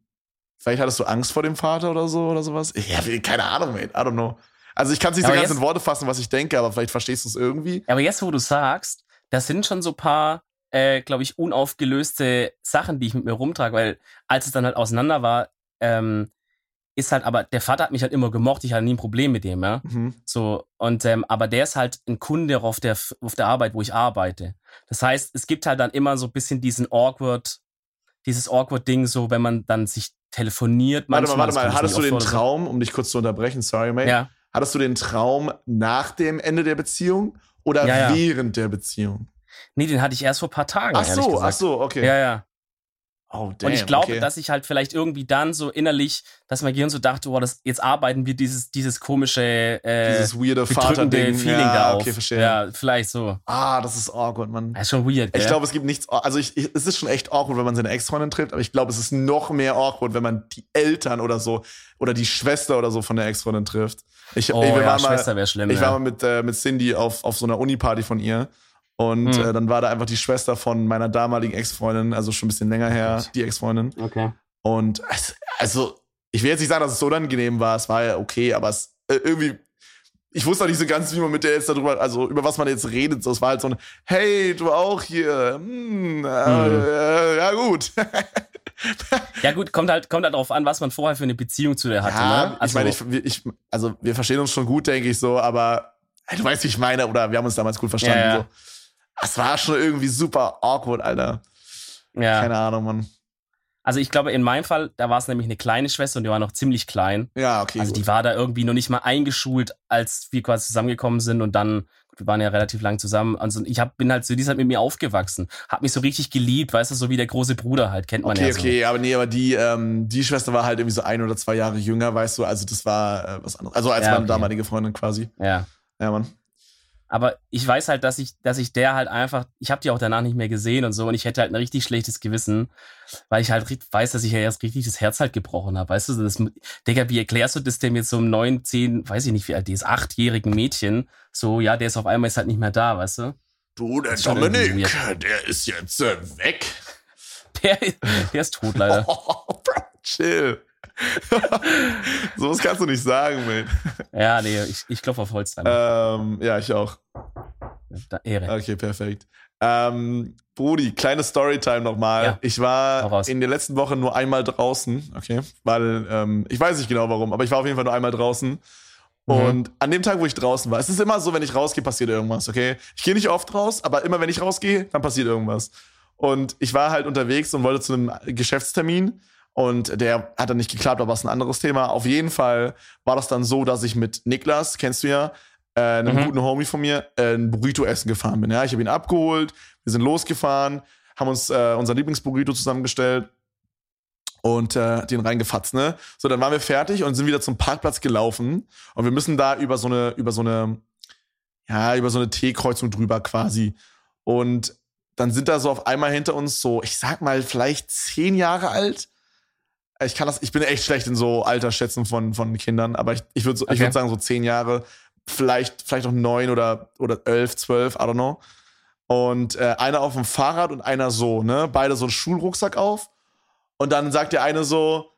vielleicht hattest du Angst vor dem Vater oder so oder sowas? Ja, keine Ahnung, mate. I don't know. Also ich kann es nicht so ganz in Worte fassen, was ich denke, aber vielleicht verstehst du es irgendwie. Aber jetzt, wo du sagst, das sind schon so paar äh, glaube ich, unaufgelöste Sachen, die ich mit mir rumtrage, weil als es dann halt auseinander war, ähm, ist halt, aber der Vater hat mich halt immer gemocht, ich hatte nie ein Problem mit dem, ja. Mhm. So, und ähm, aber der ist halt ein Kunde auf der, auf der Arbeit, wo ich arbeite. Das heißt, es gibt halt dann immer so ein bisschen diesen awkward, dieses Awkward-Ding, so wenn man dann sich telefoniert. Warte mal, warte mal, hattest du den Traum, um dich kurz zu unterbrechen, sorry, mate. Ja. Hattest du den Traum nach dem Ende der Beziehung oder ja, ja. während der Beziehung? Nee, den hatte ich erst vor ein paar Tagen. Ach so, ach so, okay. Ja, ja. Oh, damn, und ich glaube, okay. dass ich halt vielleicht irgendwie dann so innerlich, dass mein Gehirn so dachte, oh, das, jetzt arbeiten wir dieses, dieses komische, äh, dieses weirde Vater-Ding. Feeling ja, da auf. Okay, verstehe. Ja, vielleicht so. Ah, das ist awkward, man. Das ist schon weird, gell? Ich glaube, es gibt nichts, also ich, ich, es ist schon echt awkward, wenn man seine Ex-Freundin trifft, aber ich glaube, es ist noch mehr awkward, wenn man die Eltern oder so, oder die Schwester oder so von der Ex-Freundin trifft. Ich, oh, ich, ja, Schwester wäre schlimm. Ich ja. war mal mit, äh, mit Cindy auf, auf so einer Uni-Party von ihr. Und hm. äh, dann war da einfach die Schwester von meiner damaligen Ex-Freundin, also schon ein bisschen länger her, die Ex-Freundin. Okay. Und also, ich will jetzt nicht sagen, dass es so unangenehm war, es war ja okay, aber es äh, irgendwie, ich wusste auch nicht so ganz, wie man mit der jetzt darüber, also über was man jetzt redet. So, es war halt so ein, hey, du auch hier. Hm, äh, hm. Äh, ja, gut. *laughs* ja, gut, kommt halt, kommt halt darauf an, was man vorher für eine Beziehung zu der hatte. Ja, ne? also, ich meine, ich, ich, also wir verstehen uns schon gut, denke ich so, aber du weißt, wie ich meine, oder wir haben uns damals gut verstanden. Ja, ja. So. Das war schon irgendwie super awkward, Alter. Ja. Keine Ahnung, Mann. Also ich glaube, in meinem Fall, da war es nämlich eine kleine Schwester und die war noch ziemlich klein. Ja, okay. Also gut. die war da irgendwie noch nicht mal eingeschult, als wir quasi zusammengekommen sind und dann, wir waren ja relativ lang zusammen. Also ich hab, bin halt so, die ist halt mit mir aufgewachsen. Hab mich so richtig geliebt, weißt du, so wie der große Bruder halt, kennt man okay, ja so. Okay, aber nee, aber die, ähm, die Schwester war halt irgendwie so ein oder zwei Jahre jünger, weißt du, also das war äh, was anderes. Also als ja, meine okay. damalige Freundin quasi. Ja. Ja, Mann. Aber ich weiß halt, dass ich, dass ich der halt einfach, ich habe die auch danach nicht mehr gesehen und so und ich hätte halt ein richtig schlechtes Gewissen, weil ich halt weiß, dass ich ja erst richtig das Herz halt gebrochen habe. Weißt du, das, Digga, wie erklärst du das denn jetzt so einem neun, zehn, weiß ich nicht wie alt die ist, achtjährigen Mädchen? So, ja, der ist auf einmal ist halt nicht mehr da, weißt du? Du, der Dominik, der ist jetzt äh, weg. *laughs* Der, der ist tot, leider. Oh, *laughs* bro, chill. *laughs* so was kannst du nicht sagen, man. Ja, nee, ich, ich klopfe auf Holz dann. Ähm, ja, ich auch. Da, Ehre. Okay, perfekt. Ähm, Brudi, kleine Storytime nochmal. Ja, ich war in der letzten Woche nur einmal draußen, okay, weil ähm, ich weiß nicht genau warum, aber ich war auf jeden Fall nur einmal draußen. Mhm. Und an dem Tag, wo ich draußen war, es ist immer so, wenn ich rausgehe, passiert irgendwas, okay? Ich gehe nicht oft raus, aber immer wenn ich rausgehe, dann passiert irgendwas. Und ich war halt unterwegs und wollte zu einem Geschäftstermin und der hat dann nicht geklappt, aber es ist ein anderes Thema. Auf jeden Fall war das dann so, dass ich mit Niklas, kennst du ja, äh, einem mhm. guten Homie von mir, äh, ein Burrito essen gefahren bin. Ja, ich habe ihn abgeholt, wir sind losgefahren, haben uns äh, unser Lieblingsburrito zusammengestellt und äh, den reingefatzt, ne? So, dann waren wir fertig und sind wieder zum Parkplatz gelaufen und wir müssen da über so eine über so eine ja, über so eine T-Kreuzung drüber quasi. Und dann sind da so auf einmal hinter uns so, ich sag mal, vielleicht zehn Jahre alt, ich kann das, ich bin echt schlecht in so Altersschätzen von, von Kindern, aber ich, ich würde okay. ich würd sagen, so zehn Jahre, vielleicht, vielleicht noch neun oder, oder elf, zwölf, I don't know. Und äh, einer auf dem Fahrrad und einer so, ne? Beide so einen Schulrucksack auf. Und dann sagt der eine so,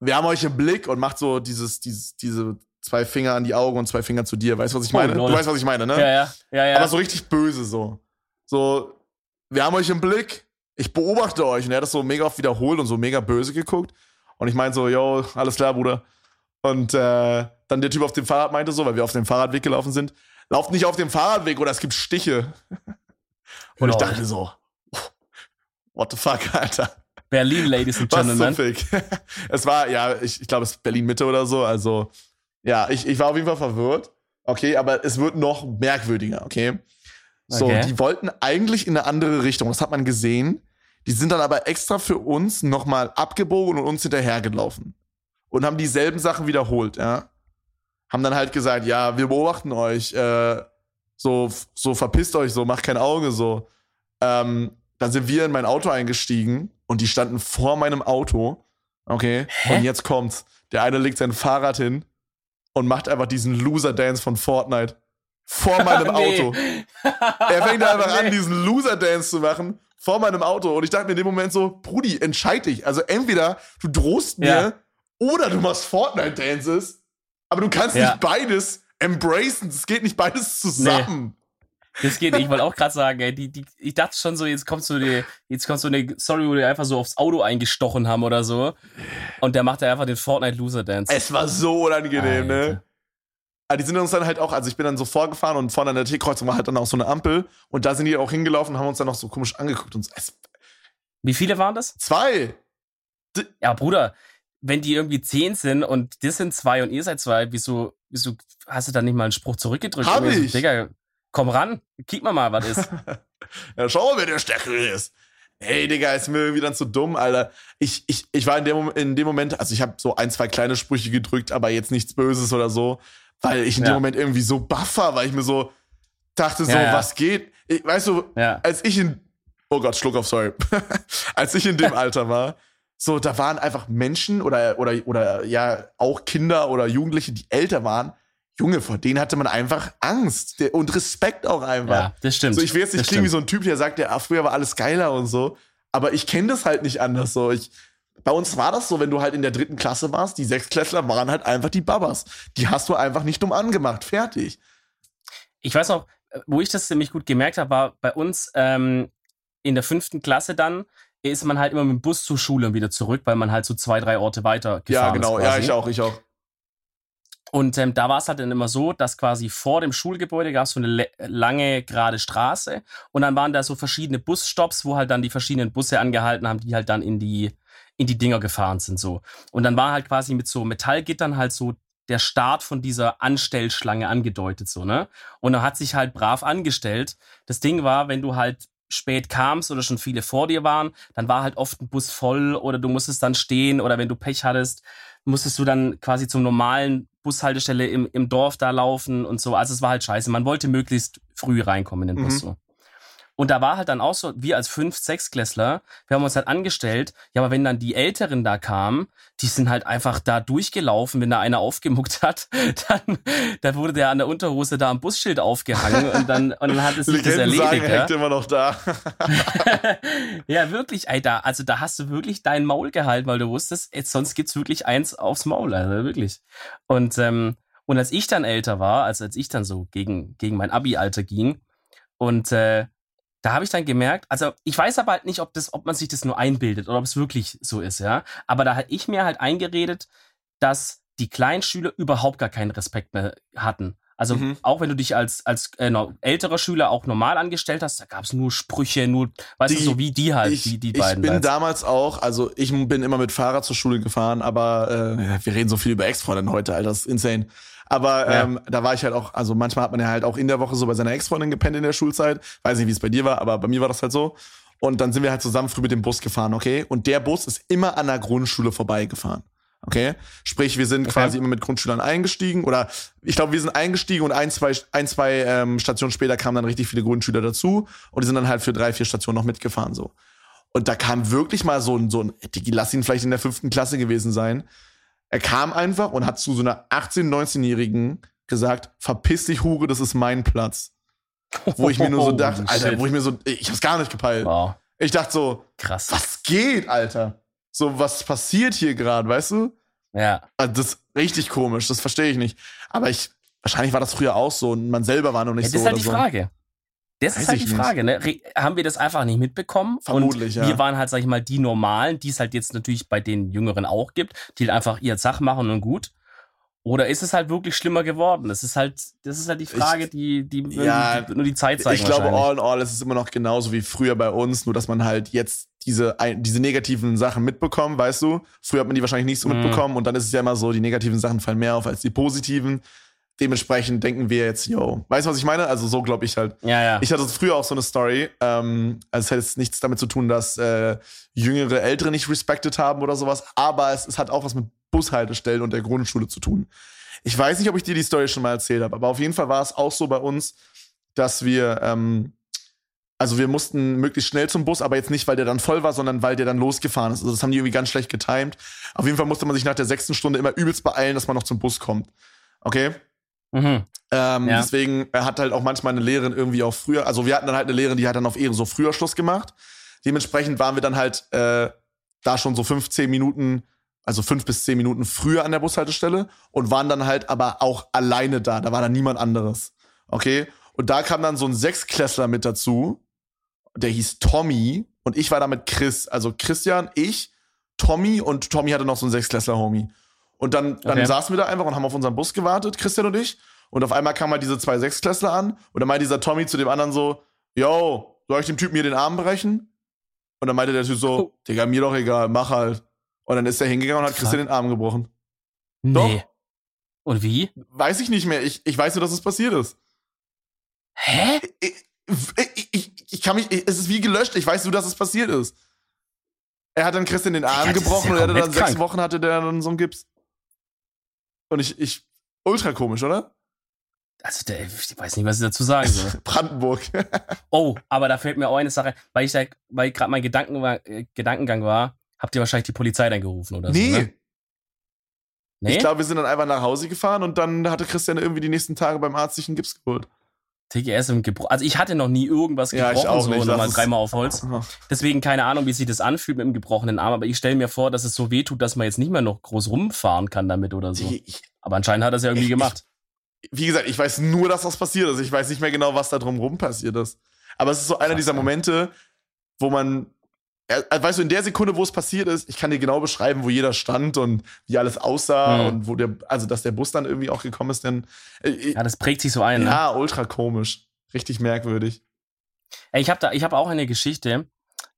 wir haben euch im Blick und macht so dieses, dieses, diese zwei Finger an die Augen und zwei Finger zu dir. Weißt du, was ich oh, meine? Oh, du weißt, was ich meine, ne? Ja, ja, ja, ja. Aber so richtig böse so. So, wir haben euch im Blick, ich beobachte euch. Und er hat das so mega oft wiederholt und so mega böse geguckt. Und ich meinte so, yo, alles klar, Bruder. Und äh, dann der Typ auf dem Fahrrad meinte so, weil wir auf dem Fahrradweg gelaufen sind, lauft nicht auf dem Fahrradweg oder es gibt Stiche. Und ich dachte so, what the fuck, Alter. Berlin, Ladies and *laughs* Gentlemen. Was *laughs* es war, ja, ich, ich glaube, es ist Berlin Mitte oder so. Also, ja, ich, ich war auf jeden Fall verwirrt. Okay, aber es wird noch merkwürdiger, okay? So, okay. die wollten eigentlich in eine andere Richtung. Das hat man gesehen. Die sind dann aber extra für uns nochmal abgebogen und uns hinterhergelaufen. Und haben dieselben Sachen wiederholt, ja. Haben dann halt gesagt, ja, wir beobachten euch, äh, so, so verpisst euch, so, macht kein Auge, so. Ähm, dann sind wir in mein Auto eingestiegen und die standen vor meinem Auto. Okay. Hä? Und jetzt kommt's. Der eine legt sein Fahrrad hin und macht einfach diesen Loser-Dance von Fortnite. Vor *laughs* meinem Auto. *laughs* er fängt einfach nee. an, diesen Loser-Dance zu machen vor meinem Auto und ich dachte mir in dem Moment so, Brudi, entscheid dich. Also entweder du drohst mir ja. oder du machst Fortnite-Dances, aber du kannst ja. nicht beides embracen. Es geht nicht beides zusammen. Nee. Das geht nicht. Ich wollte auch gerade sagen, ey, die, die, ich dachte schon so, jetzt kommt so die, jetzt kommt so eine Story, wo die einfach so aufs Auto eingestochen haben oder so. Und der macht da einfach den Fortnite Loser Dance. Es war so unangenehm, ne? Alter. ne? Aber die sind uns dann halt auch, also ich bin dann so vorgefahren und vorne an der T-Kreuzung war halt dann auch so eine Ampel und da sind die auch hingelaufen und haben uns dann noch so komisch angeguckt und so. Es, Wie viele waren das? Zwei. D ja, Bruder, wenn die irgendwie zehn sind und das sind zwei und ihr seid zwei, wieso, wieso hast du dann nicht mal einen Spruch zurückgedrückt? Hab ich. So, Digga, komm ran, kick mal mal, was ist. *laughs* ja, schau mal, wer der Stärkere ist. Hey, Digga, ist mir irgendwie dann zu dumm, Alter. Ich, ich, ich war in dem, in dem Moment, also ich habe so ein, zwei kleine Sprüche gedrückt, aber jetzt nichts Böses oder so, weil ich in ja. dem Moment irgendwie so baff war, weil ich mir so dachte, so, ja, was geht? Ich, weißt du, als ich in, oh Gott, Schluck auf, sorry. *laughs* als ich in dem *laughs* Alter war, so, da waren einfach Menschen oder, oder, oder ja, auch Kinder oder Jugendliche, die älter waren, Junge, vor denen hatte man einfach Angst und Respekt auch einfach. Ja, das stimmt. So, ich will jetzt nicht klingen wie so ein Typ, der sagt, ja, früher war alles geiler und so. Aber ich kenne das halt nicht anders so. Ich, bei uns war das so, wenn du halt in der dritten Klasse warst, die Sechsklässler waren halt einfach die Babas. Die hast du einfach nicht dumm angemacht. Fertig. Ich weiß noch, wo ich das ziemlich gut gemerkt habe, war bei uns ähm, in der fünften Klasse dann, ist man halt immer mit dem Bus zur Schule und wieder zurück, weil man halt so zwei, drei Orte weiter gefahren Ja, genau. Ist ja, ich auch, ich auch. Und ähm, da war es halt dann immer so, dass quasi vor dem Schulgebäude gab es so eine lange gerade Straße und dann waren da so verschiedene Busstops, wo halt dann die verschiedenen Busse angehalten haben, die halt dann in die in die Dinger gefahren sind so. Und dann war halt quasi mit so Metallgittern halt so der Start von dieser Anstellschlange angedeutet so, ne? Und er hat sich halt brav angestellt. Das Ding war, wenn du halt spät kamst oder schon viele vor dir waren, dann war halt oft ein Bus voll oder du musstest dann stehen oder wenn du Pech hattest, musstest du dann quasi zum normalen Bushaltestelle im, im Dorf da laufen und so. Also es war halt scheiße. Man wollte möglichst früh reinkommen in den Bus mhm. so. Und da war halt dann auch so, wir als fünf, sechs Klässler, wir haben uns halt angestellt, ja, aber wenn dann die Älteren da kamen, die sind halt einfach da durchgelaufen, wenn da einer aufgemuckt hat, *laughs* dann, dann wurde der an der Unterhose da am Busschild aufgehangen und dann, und dann hat es sich das erledigt. Sagen, ja? hängt immer noch da. *laughs* ja, wirklich, Alter, also da hast du wirklich dein Maul gehalten, weil du wusstest, jetzt, sonst gibt's wirklich eins aufs Maul, also wirklich. Und, ähm, und als ich dann älter war, also als ich dann so gegen, gegen mein Abi-Alter ging und äh, da habe ich dann gemerkt, also ich weiß aber halt nicht, ob das, ob man sich das nur einbildet oder ob es wirklich so ist, ja. Aber da hatte ich mir halt eingeredet, dass die Kleinschüler überhaupt gar keinen Respekt mehr hatten. Also mhm. auch wenn du dich als, als äh, älterer Schüler auch normal angestellt hast, da gab es nur Sprüche, nur, weißt die, du, so wie die halt, ich, die, die beiden. Ich bin damals auch, also ich bin immer mit Fahrrad zur Schule gefahren, aber äh, wir reden so viel über Ex-Freundinnen heute, Alter, das ist insane. Aber ja. ähm, da war ich halt auch, also manchmal hat man ja halt auch in der Woche so bei seiner Ex-Freundin gepennt in der Schulzeit. Weiß nicht, wie es bei dir war, aber bei mir war das halt so. Und dann sind wir halt zusammen früh mit dem Bus gefahren, okay? Und der Bus ist immer an der Grundschule vorbeigefahren. Okay? Sprich, wir sind okay. quasi immer mit Grundschülern eingestiegen oder ich glaube, wir sind eingestiegen und ein, zwei, ein, zwei ähm, Stationen später kamen dann richtig viele Grundschüler dazu und die sind dann halt für drei, vier Stationen noch mitgefahren so. Und da kam wirklich mal so ein, so ein, lass ihn vielleicht in der fünften Klasse gewesen sein, er kam einfach und hat zu so einer 18-, 19-Jährigen gesagt, verpiss dich, Hure, das ist mein Platz. Wo ich mir nur so dachte, oh, Alter, wo ich mir so, ich hab's gar nicht gepeilt. Wow. Ich dachte so, krass. Was geht, Alter? So, was passiert hier gerade, weißt du? Ja. Also das ist richtig komisch, das verstehe ich nicht. Aber ich, wahrscheinlich war das früher auch so und man selber war noch nicht ja, so. Das ist halt die so. Frage. Das Weiß ist halt die Frage, ne? Haben wir das einfach nicht mitbekommen? Vermutlich, und wir waren halt, sag ich mal, die Normalen, die es halt jetzt natürlich bei den Jüngeren auch gibt, die halt einfach ihr Zach machen und gut. Oder ist es halt wirklich schlimmer geworden? Das ist halt, das ist halt die Frage, ich, die, die, ja, die, nur die Zeit zeigt. Ich glaube, all in all ist es immer noch genauso wie früher bei uns, nur dass man halt jetzt diese, diese negativen Sachen mitbekommt, weißt du? Früher hat man die wahrscheinlich nicht so mhm. mitbekommen und dann ist es ja immer so, die negativen Sachen fallen mehr auf als die positiven dementsprechend denken wir jetzt, yo, weißt du, was ich meine? Also so glaube ich halt. Ja, ja. Ich hatte früher auch so eine Story, ähm, also es hätte jetzt nichts damit zu tun, dass äh, jüngere Ältere nicht respected haben oder sowas, aber es, es hat auch was mit Bushaltestellen und der Grundschule zu tun. Ich weiß nicht, ob ich dir die Story schon mal erzählt habe, aber auf jeden Fall war es auch so bei uns, dass wir, ähm, also wir mussten möglichst schnell zum Bus, aber jetzt nicht, weil der dann voll war, sondern weil der dann losgefahren ist. Also das haben die irgendwie ganz schlecht getimed. Auf jeden Fall musste man sich nach der sechsten Stunde immer übelst beeilen, dass man noch zum Bus kommt. Okay? Mhm. Ähm, ja. Deswegen hat halt auch manchmal eine Lehrerin irgendwie auch früher, also wir hatten dann halt eine Lehrerin, die hat dann auf eher so früher Schluss gemacht. Dementsprechend waren wir dann halt äh, da schon so 15 Minuten, also fünf bis zehn Minuten früher an der Bushaltestelle und waren dann halt aber auch alleine da. Da war dann niemand anderes. Okay? Und da kam dann so ein Sechsklässler mit dazu, der hieß Tommy und ich war da mit Chris, also Christian, ich, Tommy und Tommy hatte noch so einen Sechsklässler-Homie. Und dann, dann okay. saßen wir da einfach und haben auf unseren Bus gewartet, Christian und ich. Und auf einmal kamen halt diese zwei Sechsklässler an. Und dann meinte dieser Tommy zu dem anderen so, yo, soll ich dem Typen hier den Arm brechen? Und dann meinte der Typ so, oh. Digga, mir doch egal, mach halt. Und dann ist er hingegangen und hat Christian den Arm gebrochen. Nee. Doch. Und wie? Weiß ich nicht mehr. Ich, ich weiß nur, dass es passiert ist. Hä? Ich, ich, ich, ich kann mich, es ist wie gelöscht. Ich weiß nur, dass es passiert ist. Er hat dann Christian den Arm ja, gebrochen ja und er hatte dann krank. sechs Wochen hatte der dann so einen Gips. Und ich, ich, ultra komisch, oder? Also, der, ich weiß nicht, was ich dazu sagen soll. *laughs* Brandenburg. *laughs* oh, aber da fällt mir auch eine Sache, weil ich da, weil gerade mein Gedanken war, äh, Gedankengang war, habt ihr wahrscheinlich die Polizei dann gerufen oder nee. so? Ne? Nee. Ich glaube, wir sind dann einfach nach Hause gefahren und dann hatte Christian irgendwie die nächsten Tage beim Arzt sich einen Gips geholt. TGS im Gebrochen. Also ich hatte noch nie irgendwas gebrochen, ja, ich auch so nicht. nochmal dreimal auf Holz. Deswegen keine Ahnung, wie sich das anfühlt mit dem gebrochenen Arm, aber ich stelle mir vor, dass es so weh tut, dass man jetzt nicht mehr noch groß rumfahren kann damit oder so. Ich, aber anscheinend hat er es ja irgendwie ich, gemacht. Wie gesagt, ich weiß nur, dass das passiert ist. Ich weiß nicht mehr genau, was da drumherum passiert ist. Aber es ist so einer dieser Momente, wo man weißt du, in der Sekunde, wo es passiert ist, ich kann dir genau beschreiben, wo jeder stand und wie alles aussah mhm. und wo der, also dass der Bus dann irgendwie auch gekommen ist, denn. Äh, ja, das prägt sich so ein. Ne? Ja, ultra komisch. Richtig merkwürdig. Ich habe da, ich habe auch eine Geschichte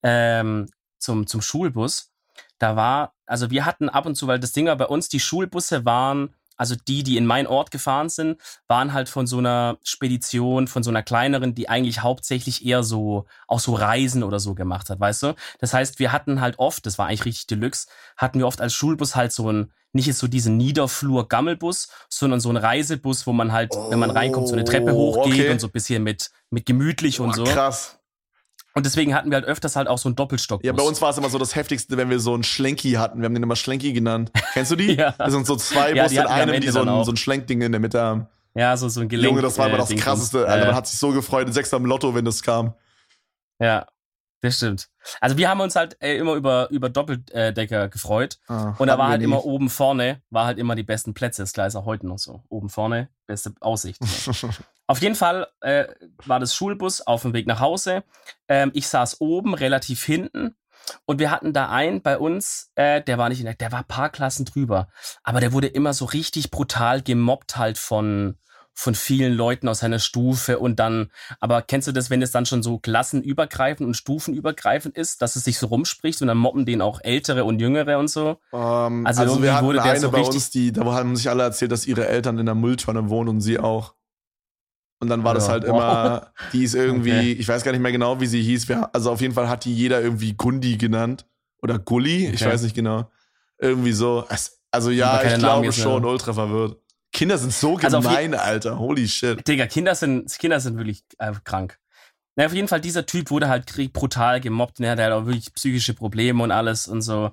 ähm, zum, zum Schulbus. Da war, also wir hatten ab und zu, weil das Ding war bei uns, die Schulbusse waren also die, die in meinen Ort gefahren sind, waren halt von so einer Spedition, von so einer kleineren, die eigentlich hauptsächlich eher so, auch so Reisen oder so gemacht hat, weißt du? Das heißt, wir hatten halt oft, das war eigentlich richtig Deluxe, hatten wir oft als Schulbus halt so ein, nicht jetzt so diesen Niederflur-Gammelbus, sondern so ein Reisebus, wo man halt, oh, wenn man reinkommt, so eine Treppe oh, hochgeht okay. und so ein bisschen mit, mit gemütlich oh, und so. Krass. Und deswegen hatten wir halt öfters halt auch so einen Doppelstock. Ja, bei uns war es immer so das Heftigste, wenn wir so einen Schlenki hatten. Wir haben den immer Schlenki genannt. Kennst du die? *laughs* ja. Das sind so zwei ja, Busse in einem, die so ein, so ein Schlenkding in der Mitte haben. Ja, so, so ein Gelenk. Junge, das war immer das Krasseste. Alter, man hat sich so gefreut, in Sechster im Lotto, wenn das kam. Ja, das stimmt. Also wir haben uns halt äh, immer über, über Doppeldecker gefreut. Ah, und da war halt nie. immer oben vorne, war halt immer die besten Plätze. Das ist auch heute noch so. Oben vorne, beste Aussicht. *laughs* auf jeden Fall äh, war das Schulbus auf dem Weg nach Hause. Ähm, ich saß oben, relativ hinten. Und wir hatten da einen bei uns, äh, der war nicht in der, der war paar Klassen drüber. Aber der wurde immer so richtig brutal gemobbt halt von, von vielen Leuten aus seiner Stufe und dann, aber kennst du das, wenn es dann schon so klassenübergreifend und stufenübergreifend ist, dass es sich so rumspricht und dann mobben den auch Ältere und Jüngere und so? Um, ähm, also, also wir hatten wurde eine so bei uns, die, da haben sich alle erzählt, dass ihre Eltern in der Mülltonne wohnen und sie auch. Und dann war ja, das halt wow. immer, die ist irgendwie, okay. ich weiß gar nicht mehr genau, wie sie hieß. Also auf jeden Fall hat die jeder irgendwie Gundi genannt. Oder Gulli, okay. ich weiß nicht genau. Irgendwie so. Also ja, ich glaube schon, ultra verwirrt. Kinder sind so also gemein, also Alter. Holy shit. Digga, Kinder sind, Kinder sind wirklich äh, krank. Na, auf jeden Fall, dieser Typ wurde halt brutal gemobbt und er hat halt auch wirklich psychische Probleme und alles und so.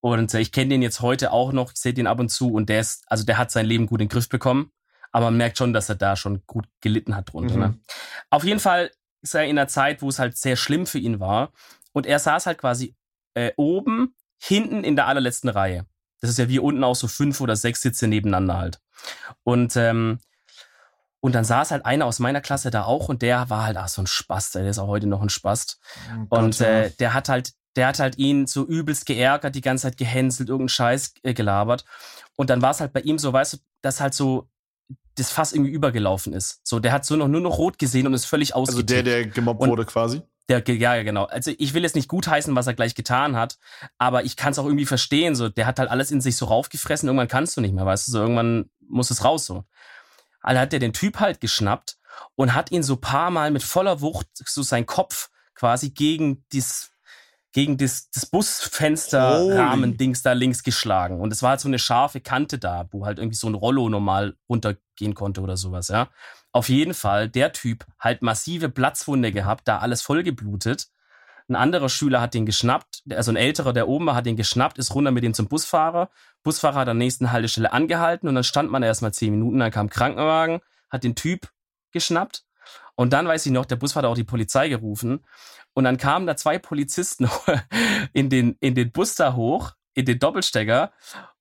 Und äh, ich kenne den jetzt heute auch noch, ich sehe den ab und zu und der ist, also der hat sein Leben gut in den Griff bekommen. Aber man merkt schon, dass er da schon gut gelitten hat drunter. Ne? Mhm. Ne? Auf jeden Fall ist er in einer Zeit, wo es halt sehr schlimm für ihn war. Und er saß halt quasi äh, oben, hinten in der allerletzten Reihe. Das ist ja wie unten auch so fünf oder sechs Sitze nebeneinander halt. Und, ähm, und dann saß halt einer aus meiner Klasse da auch und der war halt, ach, so ein Spast, der ist auch heute noch ein Spast. Oh und äh, der hat halt, der hat halt ihn so übelst geärgert, die ganze Zeit gehänselt, irgendeinen Scheiß äh, gelabert. Und dann war es halt bei ihm so, weißt du, dass halt so das Fass irgendwie übergelaufen ist. So, der hat so noch nur noch rot gesehen und ist völlig ausgetippt. Also der, der gemobbt wurde quasi? Der, ja, genau. Also ich will jetzt nicht gutheißen, was er gleich getan hat, aber ich kann es auch irgendwie verstehen. So, der hat halt alles in sich so raufgefressen. Irgendwann kannst du nicht mehr, weißt du. So, irgendwann muss es raus so. Also hat der den Typ halt geschnappt und hat ihn so paar Mal mit voller Wucht so sein Kopf quasi gegen das gegen das, das Busfensterrahmen-Dings da links geschlagen. Und es war halt so eine scharfe Kante da, wo halt irgendwie so ein Rollo normal runtergehen konnte oder sowas, ja. Auf jeden Fall, der Typ halt massive Platzwunde gehabt, da alles vollgeblutet. Ein anderer Schüler hat den geschnappt, also ein älterer, der oben war, hat den geschnappt, ist runter mit ihm zum Busfahrer. Busfahrer hat an der nächsten Haltestelle angehalten und dann stand man erstmal zehn Minuten, dann kam Krankenwagen, hat den Typ geschnappt. Und dann weiß ich noch, der Busfahrer hat auch die Polizei gerufen. Und dann kamen da zwei Polizisten *laughs* in den, in den Bus da hoch, in den Doppelstecker.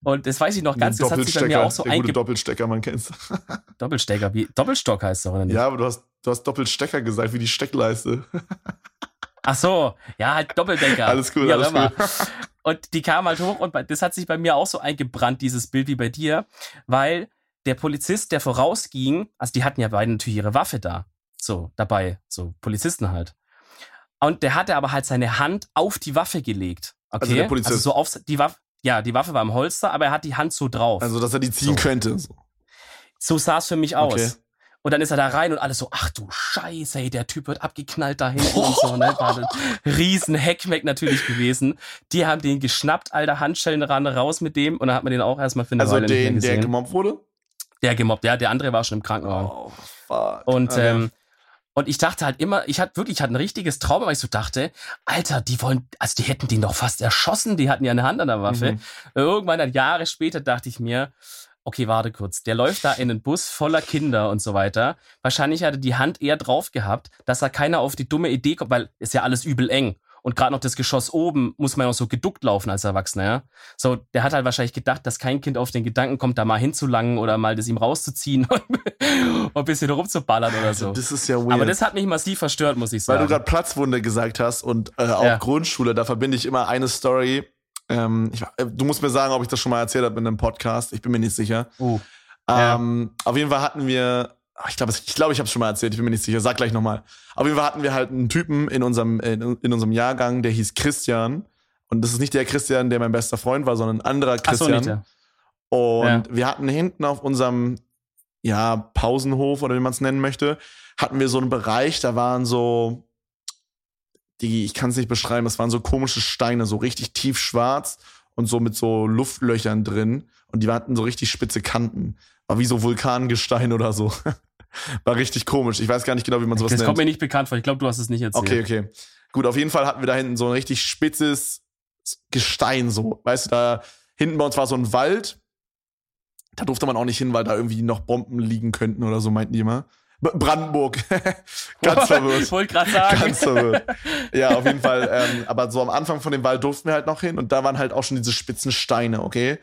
Und das weiß ich noch ganz, das hat sich bei mir auch so einge... Doppelstecker, man kennt's. *laughs* Doppelstecker, wie, Doppelstock heißt doch, oder nicht? Ja, aber du hast, du hast Doppelstecker gesagt, wie die Steckleiste. *laughs* Ach so, ja, halt Doppeldecker. alles cool, alles cool. Und die kamen halt hoch und das hat sich bei mir auch so eingebrannt, dieses Bild wie bei dir, weil der Polizist, der vorausging, also die hatten ja beide natürlich ihre Waffe da, so dabei, so Polizisten halt. Und der hatte aber halt seine Hand auf die Waffe gelegt. Okay. Also, der Polizist. also so auf die Waffe. Ja, die Waffe war im Holster, aber er hat die Hand so drauf. Also, dass er die ziehen so. könnte. So sah es für mich aus. Okay. Und dann ist er da rein und alles so, ach du Scheiße, ey, der Typ wird abgeknallt da hinten und so, ne? War ein *laughs* riesen Heckmeck natürlich gewesen. Die haben den geschnappt, alter Handschellen ran, raus mit dem und dann hat man den auch erstmal für eine also Weile den, nicht mehr gesehen. der gemobbt wurde? Der gemobbt, ja, der andere war schon im Krankenhaus. Oh, fuck. Und, okay. ähm, und ich dachte halt immer, ich hatte wirklich, ich hatte ein richtiges Trauma, weil ich so dachte, Alter, die wollen, also die hätten den doch fast erschossen, die hatten ja eine Hand an der Waffe. Mhm. Irgendwann dann Jahre später dachte ich mir, okay, warte kurz, der läuft da in einen Bus voller Kinder und so weiter. Wahrscheinlich hat er die Hand eher drauf gehabt, dass da keiner auf die dumme Idee kommt, weil ist ja alles übel eng. Und gerade noch das Geschoss oben muss man ja auch so geduckt laufen als Erwachsener, ja. So, der hat halt wahrscheinlich gedacht, dass kein Kind auf den Gedanken kommt, da mal hinzulangen oder mal das ihm rauszuziehen *laughs* und, ein bisschen rumzuballern oder so. Das ist ja weird. Aber das hat mich massiv verstört, muss ich sagen. Weil du gerade Platzwunde gesagt hast und äh, auch ja. Grundschule, da verbinde ich immer eine Story. Ähm, ich, äh, du musst mir sagen, ob ich das schon mal erzählt habe in einem Podcast. Ich bin mir nicht sicher. Uh, ähm, ja. Auf jeden Fall hatten wir ich glaube, ich, glaube, ich habe es schon mal erzählt, ich bin mir nicht sicher, sag gleich nochmal. Auf jeden Fall hatten wir halt einen Typen in unserem, in, in, unserem Jahrgang, der hieß Christian. Und das ist nicht der Christian, der mein bester Freund war, sondern ein anderer Christian. So. Und ja. wir hatten hinten auf unserem, ja, Pausenhof oder wie man es nennen möchte, hatten wir so einen Bereich, da waren so, die, ich kann es nicht beschreiben, das waren so komische Steine, so richtig tief schwarz und so mit so Luftlöchern drin. Und die hatten so richtig spitze Kanten. War wie so Vulkangestein oder so. *laughs* *laughs* War richtig komisch. Ich weiß gar nicht genau, wie man sowas das nennt. Das kommt mir nicht bekannt vor. Ich glaube, du hast es nicht erzählt. Okay, okay. Gut, auf jeden Fall hatten wir da hinten so ein richtig spitzes Gestein, so. Weißt du, da hinten bei uns war so ein Wald. Da durfte man auch nicht hin, weil da irgendwie noch Bomben liegen könnten oder so, meinten die immer. Brandenburg. *laughs* Ganz verwirrt. Ich wollte gerade sagen. Ganz verwirrt. Ja, auf jeden Fall. Ähm, aber so am Anfang von dem Wald durften wir halt noch hin und da waren halt auch schon diese spitzen Steine, okay?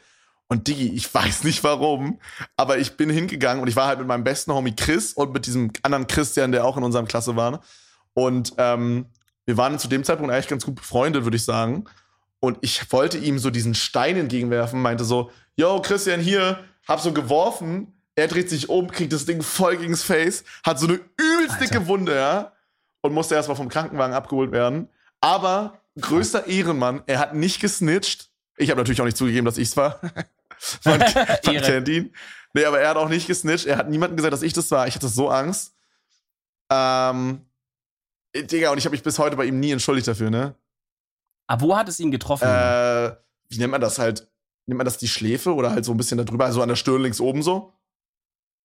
Und Digi, ich weiß nicht warum, aber ich bin hingegangen und ich war halt mit meinem besten Homie Chris und mit diesem anderen Christian, der auch in unserem Klasse war. Und ähm, wir waren zu dem Zeitpunkt eigentlich ganz gut befreundet, würde ich sagen. Und ich wollte ihm so diesen Stein entgegenwerfen, meinte so, yo, Christian, hier, hab so geworfen. Er dreht sich um, kriegt das Ding voll gegens Face, hat so eine übelst dicke Wunde, ja. Und musste erstmal vom Krankenwagen abgeholt werden. Aber größter Ehrenmann, er hat nicht gesnitcht. Ich habe natürlich auch nicht zugegeben, dass ich's war. *laughs* von, *laughs* von Canteen. Nee, aber er hat auch nicht gesnitcht. Er hat niemandem gesagt, dass ich das war. Ich hatte so Angst. Ähm, Digga, und ich habe mich bis heute bei ihm nie entschuldigt dafür, ne? Aber wo hat es ihn getroffen? Äh, wie nennt man das halt? Nennt man das die Schläfe oder halt so ein bisschen da drüber, also an der Stirn links oben so?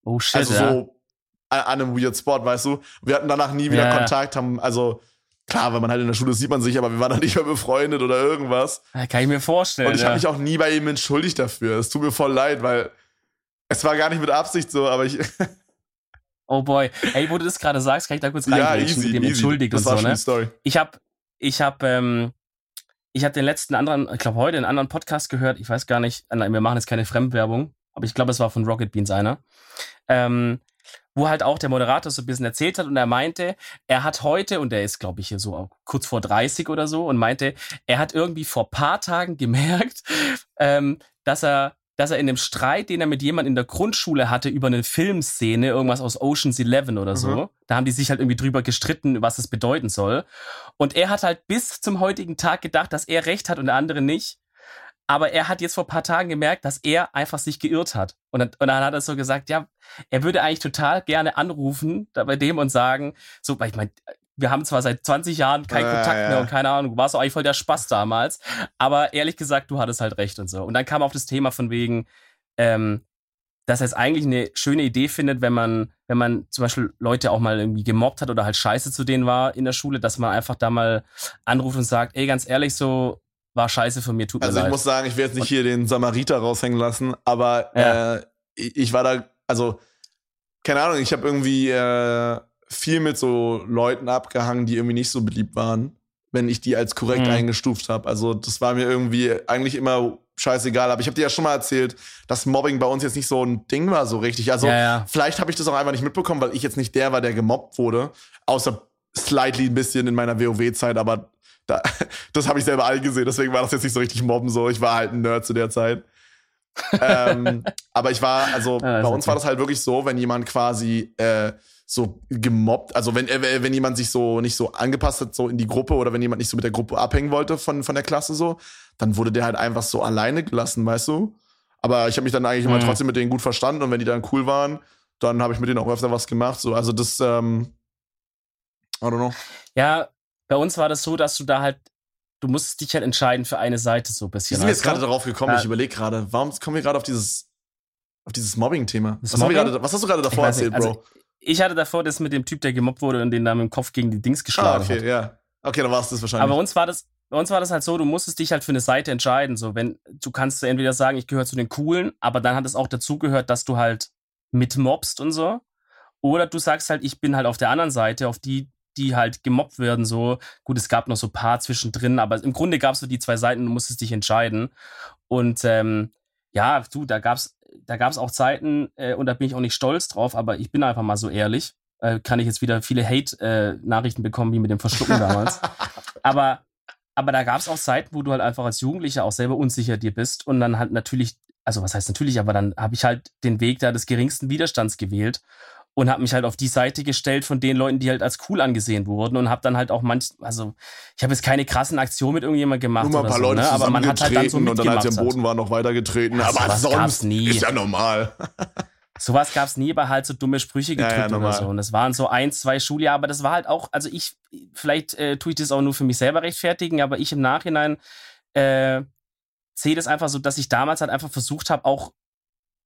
Oh shit. Also ja. so an, an, einem Weird Spot, weißt du? Wir hatten danach nie wieder ja. Kontakt, haben, also Klar, wenn man halt in der Schule sieht man sich, aber wir waren dann nicht mehr befreundet oder irgendwas. Kann ich mir vorstellen. Und ich ja. habe mich auch nie bei ihm entschuldigt dafür. Es tut mir voll leid, weil es war gar nicht mit Absicht so, aber ich. *laughs* oh boy. Ey, wo du das gerade sagst, kann ich da kurz ja, easy, mit dem easy. entschuldigt das und war so, ne? Story. Ich habe ich habe ähm, ich habe den letzten anderen, ich glaube heute einen anderen Podcast gehört, ich weiß gar nicht, wir machen jetzt keine Fremdwerbung, aber ich glaube, es war von Rocket Beans einer. Ähm, wo halt auch der Moderator so ein bisschen erzählt hat und er meinte, er hat heute, und er ist, glaube ich, hier so kurz vor 30 oder so, und meinte, er hat irgendwie vor paar Tagen *laughs* gemerkt, ähm, dass er dass er in dem Streit, den er mit jemand in der Grundschule hatte über eine Filmszene, irgendwas aus Ocean's Eleven oder so, mhm. da haben die sich halt irgendwie drüber gestritten, was es bedeuten soll. Und er hat halt bis zum heutigen Tag gedacht, dass er recht hat und der andere nicht. Aber er hat jetzt vor ein paar Tagen gemerkt, dass er einfach sich geirrt hat. Und dann, und dann hat er so gesagt, ja, er würde eigentlich total gerne anrufen bei dem und sagen, so, weil ich meine, wir haben zwar seit 20 Jahren keinen ah, Kontakt ja. mehr und keine Ahnung, du warst eigentlich voll der Spaß damals, aber ehrlich gesagt, du hattest halt recht und so. Und dann kam auch das Thema von wegen, ähm, dass er es eigentlich eine schöne Idee findet, wenn man, wenn man zum Beispiel Leute auch mal irgendwie gemobbt hat oder halt scheiße zu denen war in der Schule, dass man einfach da mal anruft und sagt, ey, ganz ehrlich, so, war scheiße von mir, tut mir also leid. Also ich muss sagen, ich werde jetzt nicht hier den Samariter raushängen lassen, aber ja. äh, ich war da, also keine Ahnung, ich habe irgendwie äh, viel mit so Leuten abgehangen, die irgendwie nicht so beliebt waren, wenn ich die als korrekt mhm. eingestuft habe. Also das war mir irgendwie eigentlich immer scheißegal. Aber ich habe dir ja schon mal erzählt, dass Mobbing bei uns jetzt nicht so ein Ding war so richtig. Also ja, ja. vielleicht habe ich das auch einfach nicht mitbekommen, weil ich jetzt nicht der war, der gemobbt wurde. Außer slightly ein bisschen in meiner WoW-Zeit, aber da, *laughs* das habe ich selber all gesehen, deswegen war das jetzt nicht so richtig mobben so. Ich war halt ein Nerd zu der Zeit. ähm, *laughs* aber ich war, also ja, bei uns okay. war das halt wirklich so, wenn jemand quasi äh, so gemobbt. Also wenn, äh, wenn jemand sich so nicht so angepasst hat, so in die Gruppe oder wenn jemand nicht so mit der Gruppe abhängen wollte von, von der Klasse so, dann wurde der halt einfach so alleine gelassen, weißt du? Aber ich habe mich dann eigentlich mhm. immer trotzdem mit denen gut verstanden und wenn die dann cool waren, dann habe ich mit denen auch öfter was gemacht. So, also das, ähm, I don't know. Ja, bei uns war das so, dass du da halt, du musstest dich halt entscheiden für eine Seite so ein bisschen. Wie sind wir jetzt gerade darauf gekommen? Ja. Ich überlege gerade, warum kommen wir gerade auf dieses, auf dieses Mobbing-Thema? Was, Mobbing? was, hast du gerade davor erzählt, Bro? Also, ich hatte davor das mit dem Typ, der gemobbt wurde und den da mit dem Kopf gegen die Dings geschlagen ah, okay, hat. ja. Okay, dann war es das wahrscheinlich. Aber bei uns war das, bei uns war das halt so, du musstest dich halt für eine Seite entscheiden. So, wenn du kannst entweder sagen, ich gehöre zu den Coolen, aber dann hat es auch dazugehört, dass du halt mitmobst und so. Oder du sagst halt, ich bin halt auf der anderen Seite, auf die, die halt gemobbt werden. So, gut, es gab noch so ein paar zwischendrin, aber im Grunde gab es so die zwei Seiten, du musstest dich entscheiden. Und ähm, ja, du, da gab's da gab's auch Zeiten, äh, und da bin ich auch nicht stolz drauf, aber ich bin einfach mal so ehrlich äh, kann ich jetzt wieder viele Hate-Nachrichten äh, bekommen, wie mit dem Verschlucken damals. *laughs* aber, aber da gab es auch Zeiten, wo du halt einfach als Jugendlicher auch selber unsicher dir bist und dann halt natürlich, also was heißt natürlich, aber dann habe ich halt den Weg da des geringsten Widerstands gewählt und habe mich halt auf die Seite gestellt von den Leuten, die halt als cool angesehen wurden und habe dann halt auch manch, also ich habe jetzt keine krassen Aktionen mit irgendjemandem gemacht Nur mal ein paar so, Leute ne? aber man hat halt dann so und dann als sie am Boden waren noch weitergetreten, also, aber sonst nie. ist ja normal. *laughs* Sowas gab es nie, aber halt so dumme Sprüche gedrückt ja, ja, oder so. Und das waren so ein, zwei Schuljahre, aber das war halt auch, also ich, vielleicht äh, tue ich das auch nur für mich selber rechtfertigen, aber ich im Nachhinein äh, sehe das einfach so, dass ich damals halt einfach versucht habe, auch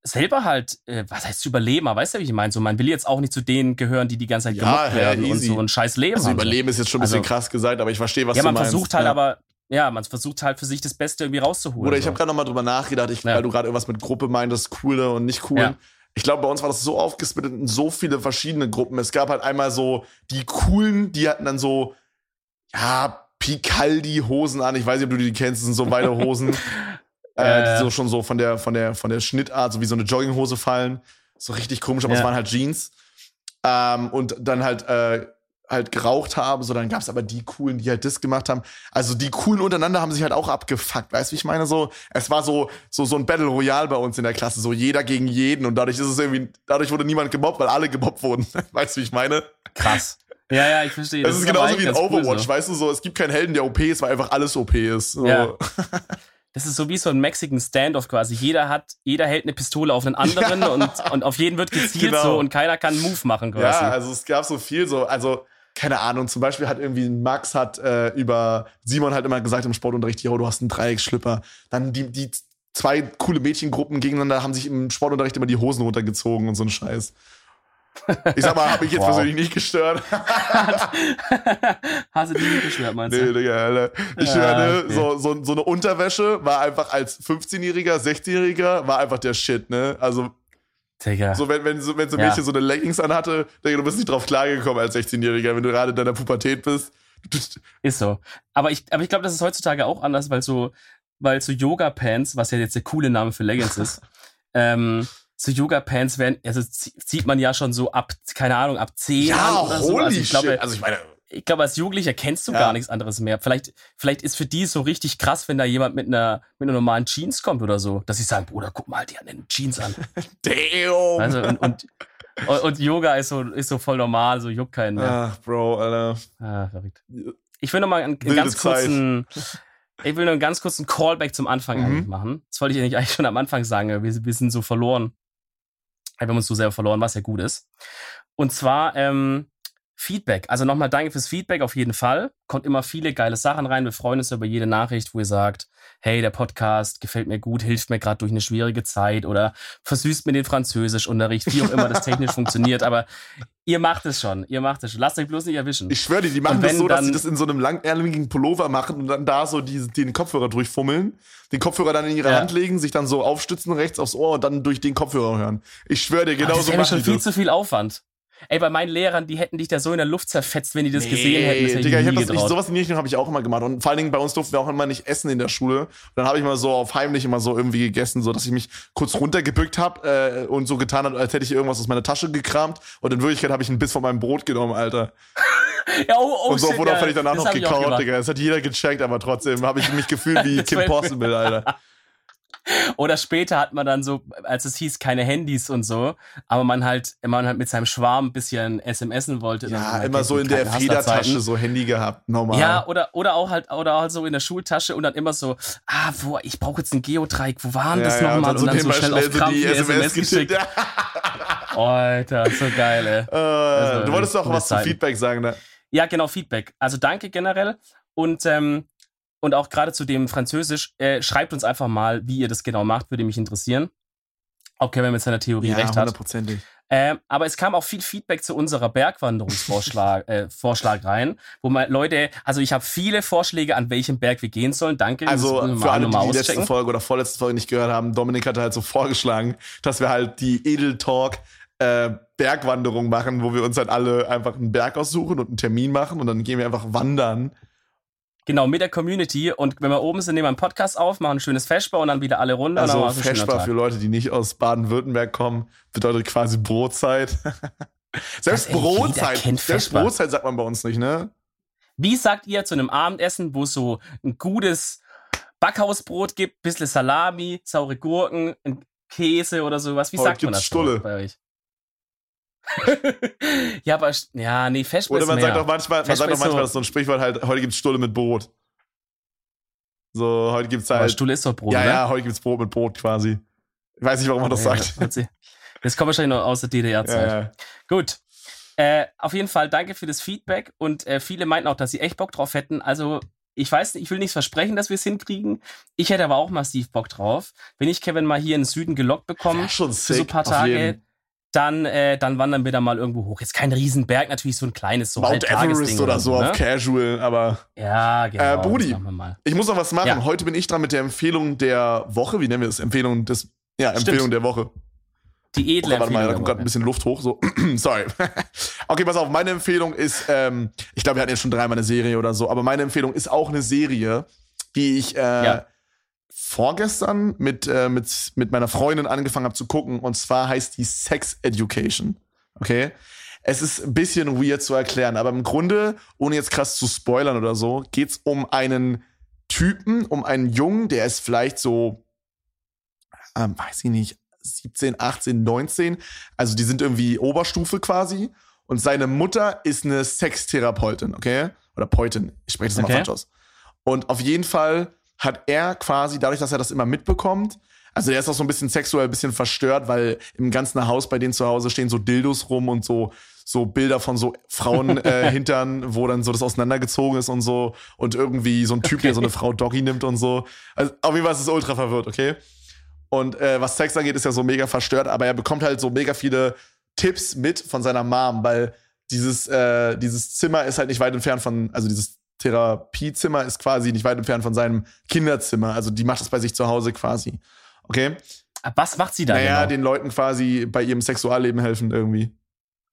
selber halt, äh, was heißt zu überleben, aber weißt du, wie ich meine? So, man will jetzt auch nicht zu denen gehören, die die ganze Zeit ja, werden ja, und so ein scheiß Leben also haben. überleben ist jetzt schon ein bisschen also, krass gesagt, aber ich verstehe, was ja, du meinst. Ja, man versucht halt aber, ja, man versucht halt für sich das Beste irgendwie rauszuholen. Oder ich so. habe gerade nochmal drüber nachgedacht, ich, weil du gerade irgendwas mit Gruppe meintest, coole und nicht cool ich glaube, bei uns war das so aufgesplittet in so viele verschiedene Gruppen. Es gab halt einmal so die coolen, die hatten dann so, ja, Picaldi-Hosen an. Ich weiß nicht, ob du die kennst, das sind so weite Hosen. *laughs* äh, die so schon so von der, von der, von der Schnittart, so wie so eine Jogginghose fallen. So richtig komisch, aber es waren halt Jeans. Ähm, und dann halt äh, halt geraucht haben, so dann gab's aber die coolen, die halt das gemacht haben. Also die coolen untereinander haben sich halt auch abgefuckt, weißt du, wie ich meine so, es war so so so ein Battle Royale bei uns in der Klasse, so jeder gegen jeden und dadurch ist es irgendwie dadurch wurde niemand gemobbt, weil alle gemobbt wurden. *laughs* weißt du, wie ich meine? Krass. Ja, ja, ich verstehe. Das, das ist genauso wie in Overwatch, cool so. weißt du, so es gibt keinen Helden, der OP ist, weil einfach alles OP ist. So. Ja. *laughs* Das ist so wie so ein Mexican Standoff quasi. Jeder hat, jeder hält eine Pistole auf einen anderen *laughs* und, und auf jeden wird gezielt genau. so und keiner kann einen Move machen quasi. Ja, also es gab so viel so, also keine Ahnung, zum Beispiel hat irgendwie Max hat äh, über Simon halt immer gesagt im Sportunterricht, yo, du hast einen Dreiecksschlipper. Dann die, die zwei coole Mädchengruppen gegeneinander haben sich im Sportunterricht immer die Hosen runtergezogen und so ein Scheiß. Ich sag mal, hab ich jetzt wow. persönlich nicht gestört. *laughs* Hast du die nicht gestört, meinst du? Nee, Digga, Alter. Ich ja, meine, okay. so, so, so eine Unterwäsche war einfach als 15-Jähriger, 16-Jähriger, war einfach der Shit, ne? Also Digga. So, wenn, wenn, so, wenn so ein ja. Mädchen so eine Leggings anhatte, Digga, du bist nicht drauf klargekommen als 16-Jähriger, wenn du gerade in deiner Pubertät bist. Ist so. Aber ich, aber ich glaube, das ist heutzutage auch anders, weil so, weil so Yoga-Pants, was ja jetzt der coole Name für Leggings ist, *laughs* ähm, so Yoga-Pants werden, also zieht man ja schon so ab, keine Ahnung, ab 10 ja, oder so. Also ich glaube, also ich meine, ich glaube, als Jugendlicher kennst du ja. gar nichts anderes mehr. Vielleicht, vielleicht ist für die so richtig krass, wenn da jemand mit einer, mit einer normalen Jeans kommt oder so, dass sie sagen, Bruder, guck mal, die haben eine Jeans an. *laughs* Damn. Also, und, und, und, Yoga ist so, ist so voll normal, so juckt keinen mehr. Ach, Bro, Alter. Ah, verrückt. Ich will noch mal einen, einen ganz kurzen, ich will nur einen ganz kurzen Callback zum Anfang mhm. eigentlich machen. Das wollte ich eigentlich schon am Anfang sagen. Wir, wir sind so verloren. Wir haben uns so sehr verloren, was ja gut ist. Und zwar, ähm, Feedback. Also nochmal danke fürs Feedback auf jeden Fall. Kommt immer viele geile Sachen rein. Wir freuen uns über jede Nachricht, wo ihr sagt, hey, der Podcast gefällt mir gut, hilft mir gerade durch eine schwierige Zeit oder versüßt mir den Französischunterricht, wie auch immer das technisch *laughs* funktioniert. Aber ihr macht es schon. Ihr macht es schon. Lasst euch bloß nicht erwischen. Ich schwöre dir, die machen das so, dass sie das in so einem langärmeligen Pullover machen und dann da so die, den Kopfhörer durchfummeln, den Kopfhörer dann in ihre ja. Hand legen, sich dann so aufstützen rechts aufs Ohr und dann durch den Kopfhörer hören. Ich schwöre dir, genau so machen Das ist schon viel zu viel Aufwand. Ey, bei meinen Lehrern, die hätten dich da so in der Luft zerfetzt, wenn die das nee, gesehen hätten. Das Digga, ich hab das, sowas in die Richtung habe ich auch immer gemacht. Und vor allen Dingen bei uns durften wir auch immer nicht essen in der Schule. Und dann habe ich mal so auf heimlich immer so irgendwie gegessen, so dass ich mich kurz runtergebückt habe äh, und so getan habe, als hätte ich irgendwas aus meiner Tasche gekramt. Und in Wirklichkeit habe ich einen Biss von meinem Brot genommen, Alter. *laughs* ja, oh, oh, und so wurde ja, ich danach noch gekaut, Digga. Das hat jeder gecheckt, aber trotzdem habe ich mich gefühlt wie *laughs* Kim Possible, Alter. *laughs* Oder später hat man dann so, als es hieß, keine Handys und so, aber man halt, man halt mit seinem Schwarm ein bisschen SMSen wollte. Ja, immer so in der Federtasche so Handy gehabt, normal. Ja, oder, oder auch halt, oder halt so in der Schultasche und dann immer so, ah, wo, ich brauche jetzt ein Geodreieck, wo waren ja, das ja, nochmal? Und, und, dann so schnell auf Krampf die SMS, geschickt. Ja. *laughs* Alter, so geil, ey. Uh, also, du wolltest doch was zum Feedback sagen, ne? Ja, genau, Feedback. Also danke generell. Und ähm, und auch gerade zu dem Französisch, äh, schreibt uns einfach mal, wie ihr das genau macht, würde mich interessieren. Ob Kevin mit seiner Theorie ja, recht hat. Hundertprozentig. Ähm, aber es kam auch viel Feedback zu unserer Bergwanderungsvorschlag *laughs* äh, Vorschlag rein, wo man Leute, also ich habe viele Vorschläge, an welchem Berg wir gehen sollen. Danke. Also für alle, die die letzte Folge oder vorletzte Folge nicht gehört haben, Dominik hat halt so vorgeschlagen, dass wir halt die Edel Talk äh, Bergwanderung machen, wo wir uns halt alle einfach einen Berg aussuchen und einen Termin machen und dann gehen wir einfach wandern Genau, mit der Community. Und wenn wir oben sind, nehmen wir einen Podcast auf, machen ein schönes Feschbar und dann wieder alle runter. Also Feschbar für Leute, die nicht aus Baden-Württemberg kommen, bedeutet quasi Brotzeit. *laughs* selbst Brotzeit, selbst Brotzeit sagt man bei uns nicht, ne? Wie sagt ihr zu einem Abendessen, wo es so ein gutes Backhausbrot gibt, bisschen Salami, saure Gurken, Käse oder sowas? Wie Heute sagt man das Stulle. bei euch? *laughs* ja, aber ja, nee, Feschbar Oder man sagt doch manchmal, man sagt doch manchmal, so, das ist so ein Sprichwort halt, heute gibt's Stulle mit Brot. So, heute gibt's halt. Aber Stulle ist doch Brot, Ja, oder? ja, heute gibt's Brot mit Brot quasi. Ich weiß nicht, warum man das ja, sagt. Das kommt wahrscheinlich noch aus der DDR-Zeit. Ja, ja. Gut. Äh, auf jeden Fall danke für das Feedback und äh, viele meinten auch, dass sie echt Bock drauf hätten. Also ich weiß nicht, ich will nichts versprechen, dass wir es hinkriegen. Ich hätte aber auch massiv Bock drauf. Wenn ich Kevin mal hier in den Süden gelockt bekomme, für so ein paar Tage, dann, äh, dann wandern wir da mal irgendwo hoch. Jetzt kein Riesenberg, natürlich so ein kleines so Mount Everest oder so ne? auf Casual, aber. Ja, genau. Äh, Brudi, ich muss noch was machen. Ja. Heute bin ich dran mit der Empfehlung der Woche. Wie nennen wir das? Empfehlung des. Ja, Empfehlung Stimmt. der Woche. Die edle oh, Warte mal, da kommt gerade ein bisschen Luft hoch. So, *clears throat* sorry. *laughs* okay, pass auf. Meine Empfehlung ist, ähm, ich glaube, wir hatten jetzt schon dreimal eine Serie oder so, aber meine Empfehlung ist auch eine Serie, die ich äh, ja vorgestern mit, äh, mit, mit meiner Freundin angefangen habe zu gucken. Und zwar heißt die Sex Education. Okay? Es ist ein bisschen weird zu erklären, aber im Grunde, ohne jetzt krass zu spoilern oder so, geht's um einen Typen, um einen Jungen, der ist vielleicht so, ähm, weiß ich nicht, 17, 18, 19. Also die sind irgendwie Oberstufe quasi. Und seine Mutter ist eine Sextherapeutin, okay? Oder Peutin. Ich spreche das okay. mal falsch aus. Und auf jeden Fall hat er quasi, dadurch, dass er das immer mitbekommt, also er ist auch so ein bisschen sexuell ein bisschen verstört, weil im ganzen Haus bei denen zu Hause stehen so Dildos rum und so so Bilder von so Frauen *laughs* äh, hintern, wo dann so das auseinandergezogen ist und so und irgendwie so ein Typ, okay. der so eine Frau Doggy nimmt und so. Also auf jeden Fall ist es ultra verwirrt, okay? Und äh, was Sex angeht, ist er so mega verstört, aber er bekommt halt so mega viele Tipps mit von seiner Mom, weil dieses äh, dieses Zimmer ist halt nicht weit entfernt von, also dieses Therapiezimmer ist quasi nicht weit entfernt von seinem Kinderzimmer. Also die macht das bei sich zu Hause quasi. Okay? Was macht sie da? Naja, genau? den Leuten quasi bei ihrem Sexualleben helfen irgendwie.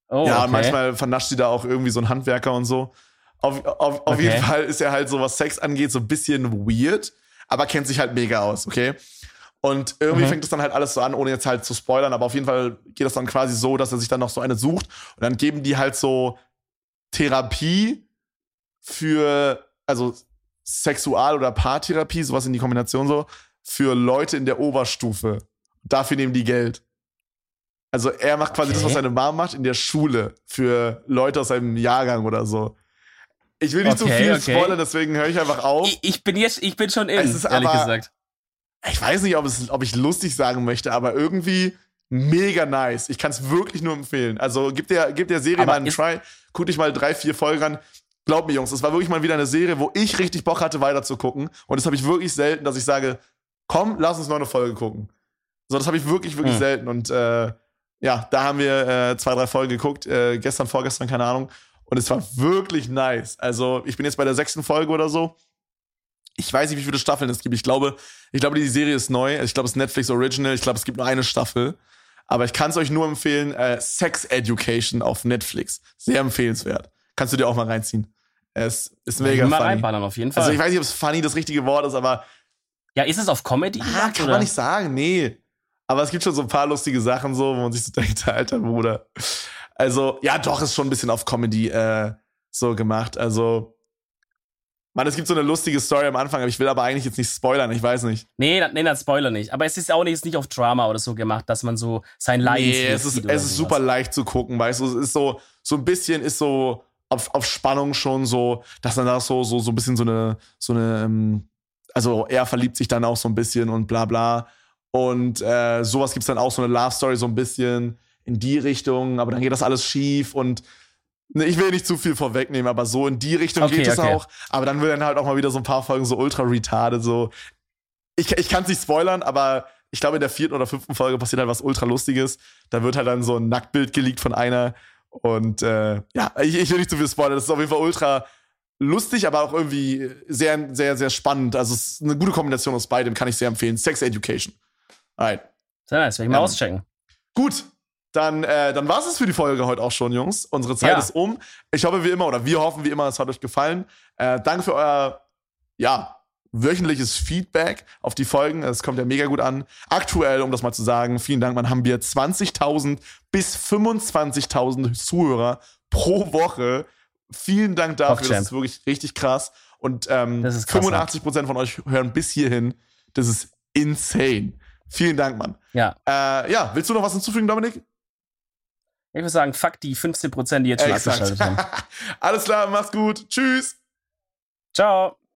Oh, ja, okay. manchmal vernascht sie da auch irgendwie so einen Handwerker und so. Auf, auf, auf okay. jeden Fall ist er halt so, was Sex angeht, so ein bisschen weird, aber kennt sich halt mega aus, okay? Und irgendwie mhm. fängt es dann halt alles so an, ohne jetzt halt zu spoilern, aber auf jeden Fall geht das dann quasi so, dass er sich dann noch so eine sucht und dann geben die halt so Therapie für, also Sexual- oder Paartherapie, sowas in die Kombination so, für Leute in der Oberstufe. Dafür nehmen die Geld. Also er macht quasi okay. das, was seine Mom macht, in der Schule für Leute aus seinem Jahrgang oder so. Ich will nicht okay, zu viel okay. spoilern, deswegen höre ich einfach auf. Ich, ich, bin jetzt, ich bin schon in, ehrlich aber, gesagt. Ich weiß nicht, ob, es, ob ich lustig sagen möchte, aber irgendwie mega nice. Ich kann es wirklich nur empfehlen. Also gib der, gib der Serie aber mal einen Try. Guck dich mal drei, vier Folgen an. Glaub mir, Jungs, es war wirklich mal wieder eine Serie, wo ich richtig Bock hatte, weiterzugucken. Und das habe ich wirklich selten, dass ich sage, komm, lass uns noch eine Folge gucken. So, das habe ich wirklich, wirklich hm. selten. Und äh, ja, da haben wir äh, zwei, drei Folgen geguckt, äh, gestern, vorgestern, keine Ahnung. Und es war wirklich nice. Also, ich bin jetzt bei der sechsten Folge oder so. Ich weiß nicht, wie viele Staffeln es gibt. Ich glaube, ich glaube, die Serie ist neu. Ich glaube, es ist Netflix Original. Ich glaube, es gibt nur eine Staffel. Aber ich kann es euch nur empfehlen, äh, Sex Education auf Netflix. Sehr empfehlenswert. Kannst du dir auch mal reinziehen. Es ist mega ja, mal funny. reinballern auf jeden Fall. Also ich weiß nicht, ob es funny das richtige Wort ist, aber ja, ist es auf Comedy? Ah, kann oder? man nicht sagen, nee. Aber es gibt schon so ein paar lustige Sachen so, wo man sich so *laughs* denkt, alter Bruder. Also, ja, doch, ist schon ein bisschen auf Comedy äh, so gemacht. Also, Mann, es gibt so eine lustige Story am Anfang, aber ich will aber eigentlich jetzt nicht spoilern, ich weiß nicht. Nee, nee, das Spoiler nicht. Aber es ist auch nicht, nicht auf Drama oder so gemacht, dass man so sein Leiden nee, es ist, es ist super leicht zu gucken, weißt du, es ist so, so ein bisschen ist so auf, auf Spannung schon so, dass dann da so, so, so ein bisschen so eine, so eine, ähm, also er verliebt sich dann auch so ein bisschen und bla bla. Und äh, sowas gibt's dann auch, so eine Love Story so ein bisschen in die Richtung, aber dann geht das alles schief und Ne, ich will nicht zu viel vorwegnehmen, aber so in die Richtung okay, geht es okay. auch. Aber dann will dann halt auch mal wieder so ein paar Folgen so ultra retarded, so. Ich, ich kann es nicht spoilern, aber ich glaube, in der vierten oder fünften Folge passiert halt was ultra Lustiges. Da wird halt dann so ein Nacktbild geleakt von einer. Und äh, ja, ich, ich will nicht zu viel spoilern. Das ist auf jeden Fall ultra lustig, aber auch irgendwie sehr, sehr, sehr spannend. Also es ist eine gute Kombination aus beidem, kann ich sehr empfehlen. Sex Education. Alright. Sehr nice, werde ich mal ähm, auschecken. Gut, dann, äh, dann war es für die Folge heute auch schon, Jungs. Unsere Zeit ja. ist um. Ich hoffe wie immer, oder wir hoffen wie immer, es hat euch gefallen. Äh, danke für euer, ja, wöchentliches Feedback auf die Folgen. Es kommt ja mega gut an. Aktuell, um das mal zu sagen, vielen Dank, man haben wir 20.000 bis 25.000 Zuhörer pro Woche. Vielen Dank dafür. Das ist wirklich richtig krass. Und ähm, krass, 85% von euch hören bis hierhin. Das ist insane. Vielen Dank, Mann. Ja. Äh, ja, willst du noch was hinzufügen, Dominik? Ich würde sagen, fuck die 15%, die jetzt schon Exakt. abgeschaltet haben. *laughs* Alles klar, mach's gut. Tschüss. Ciao.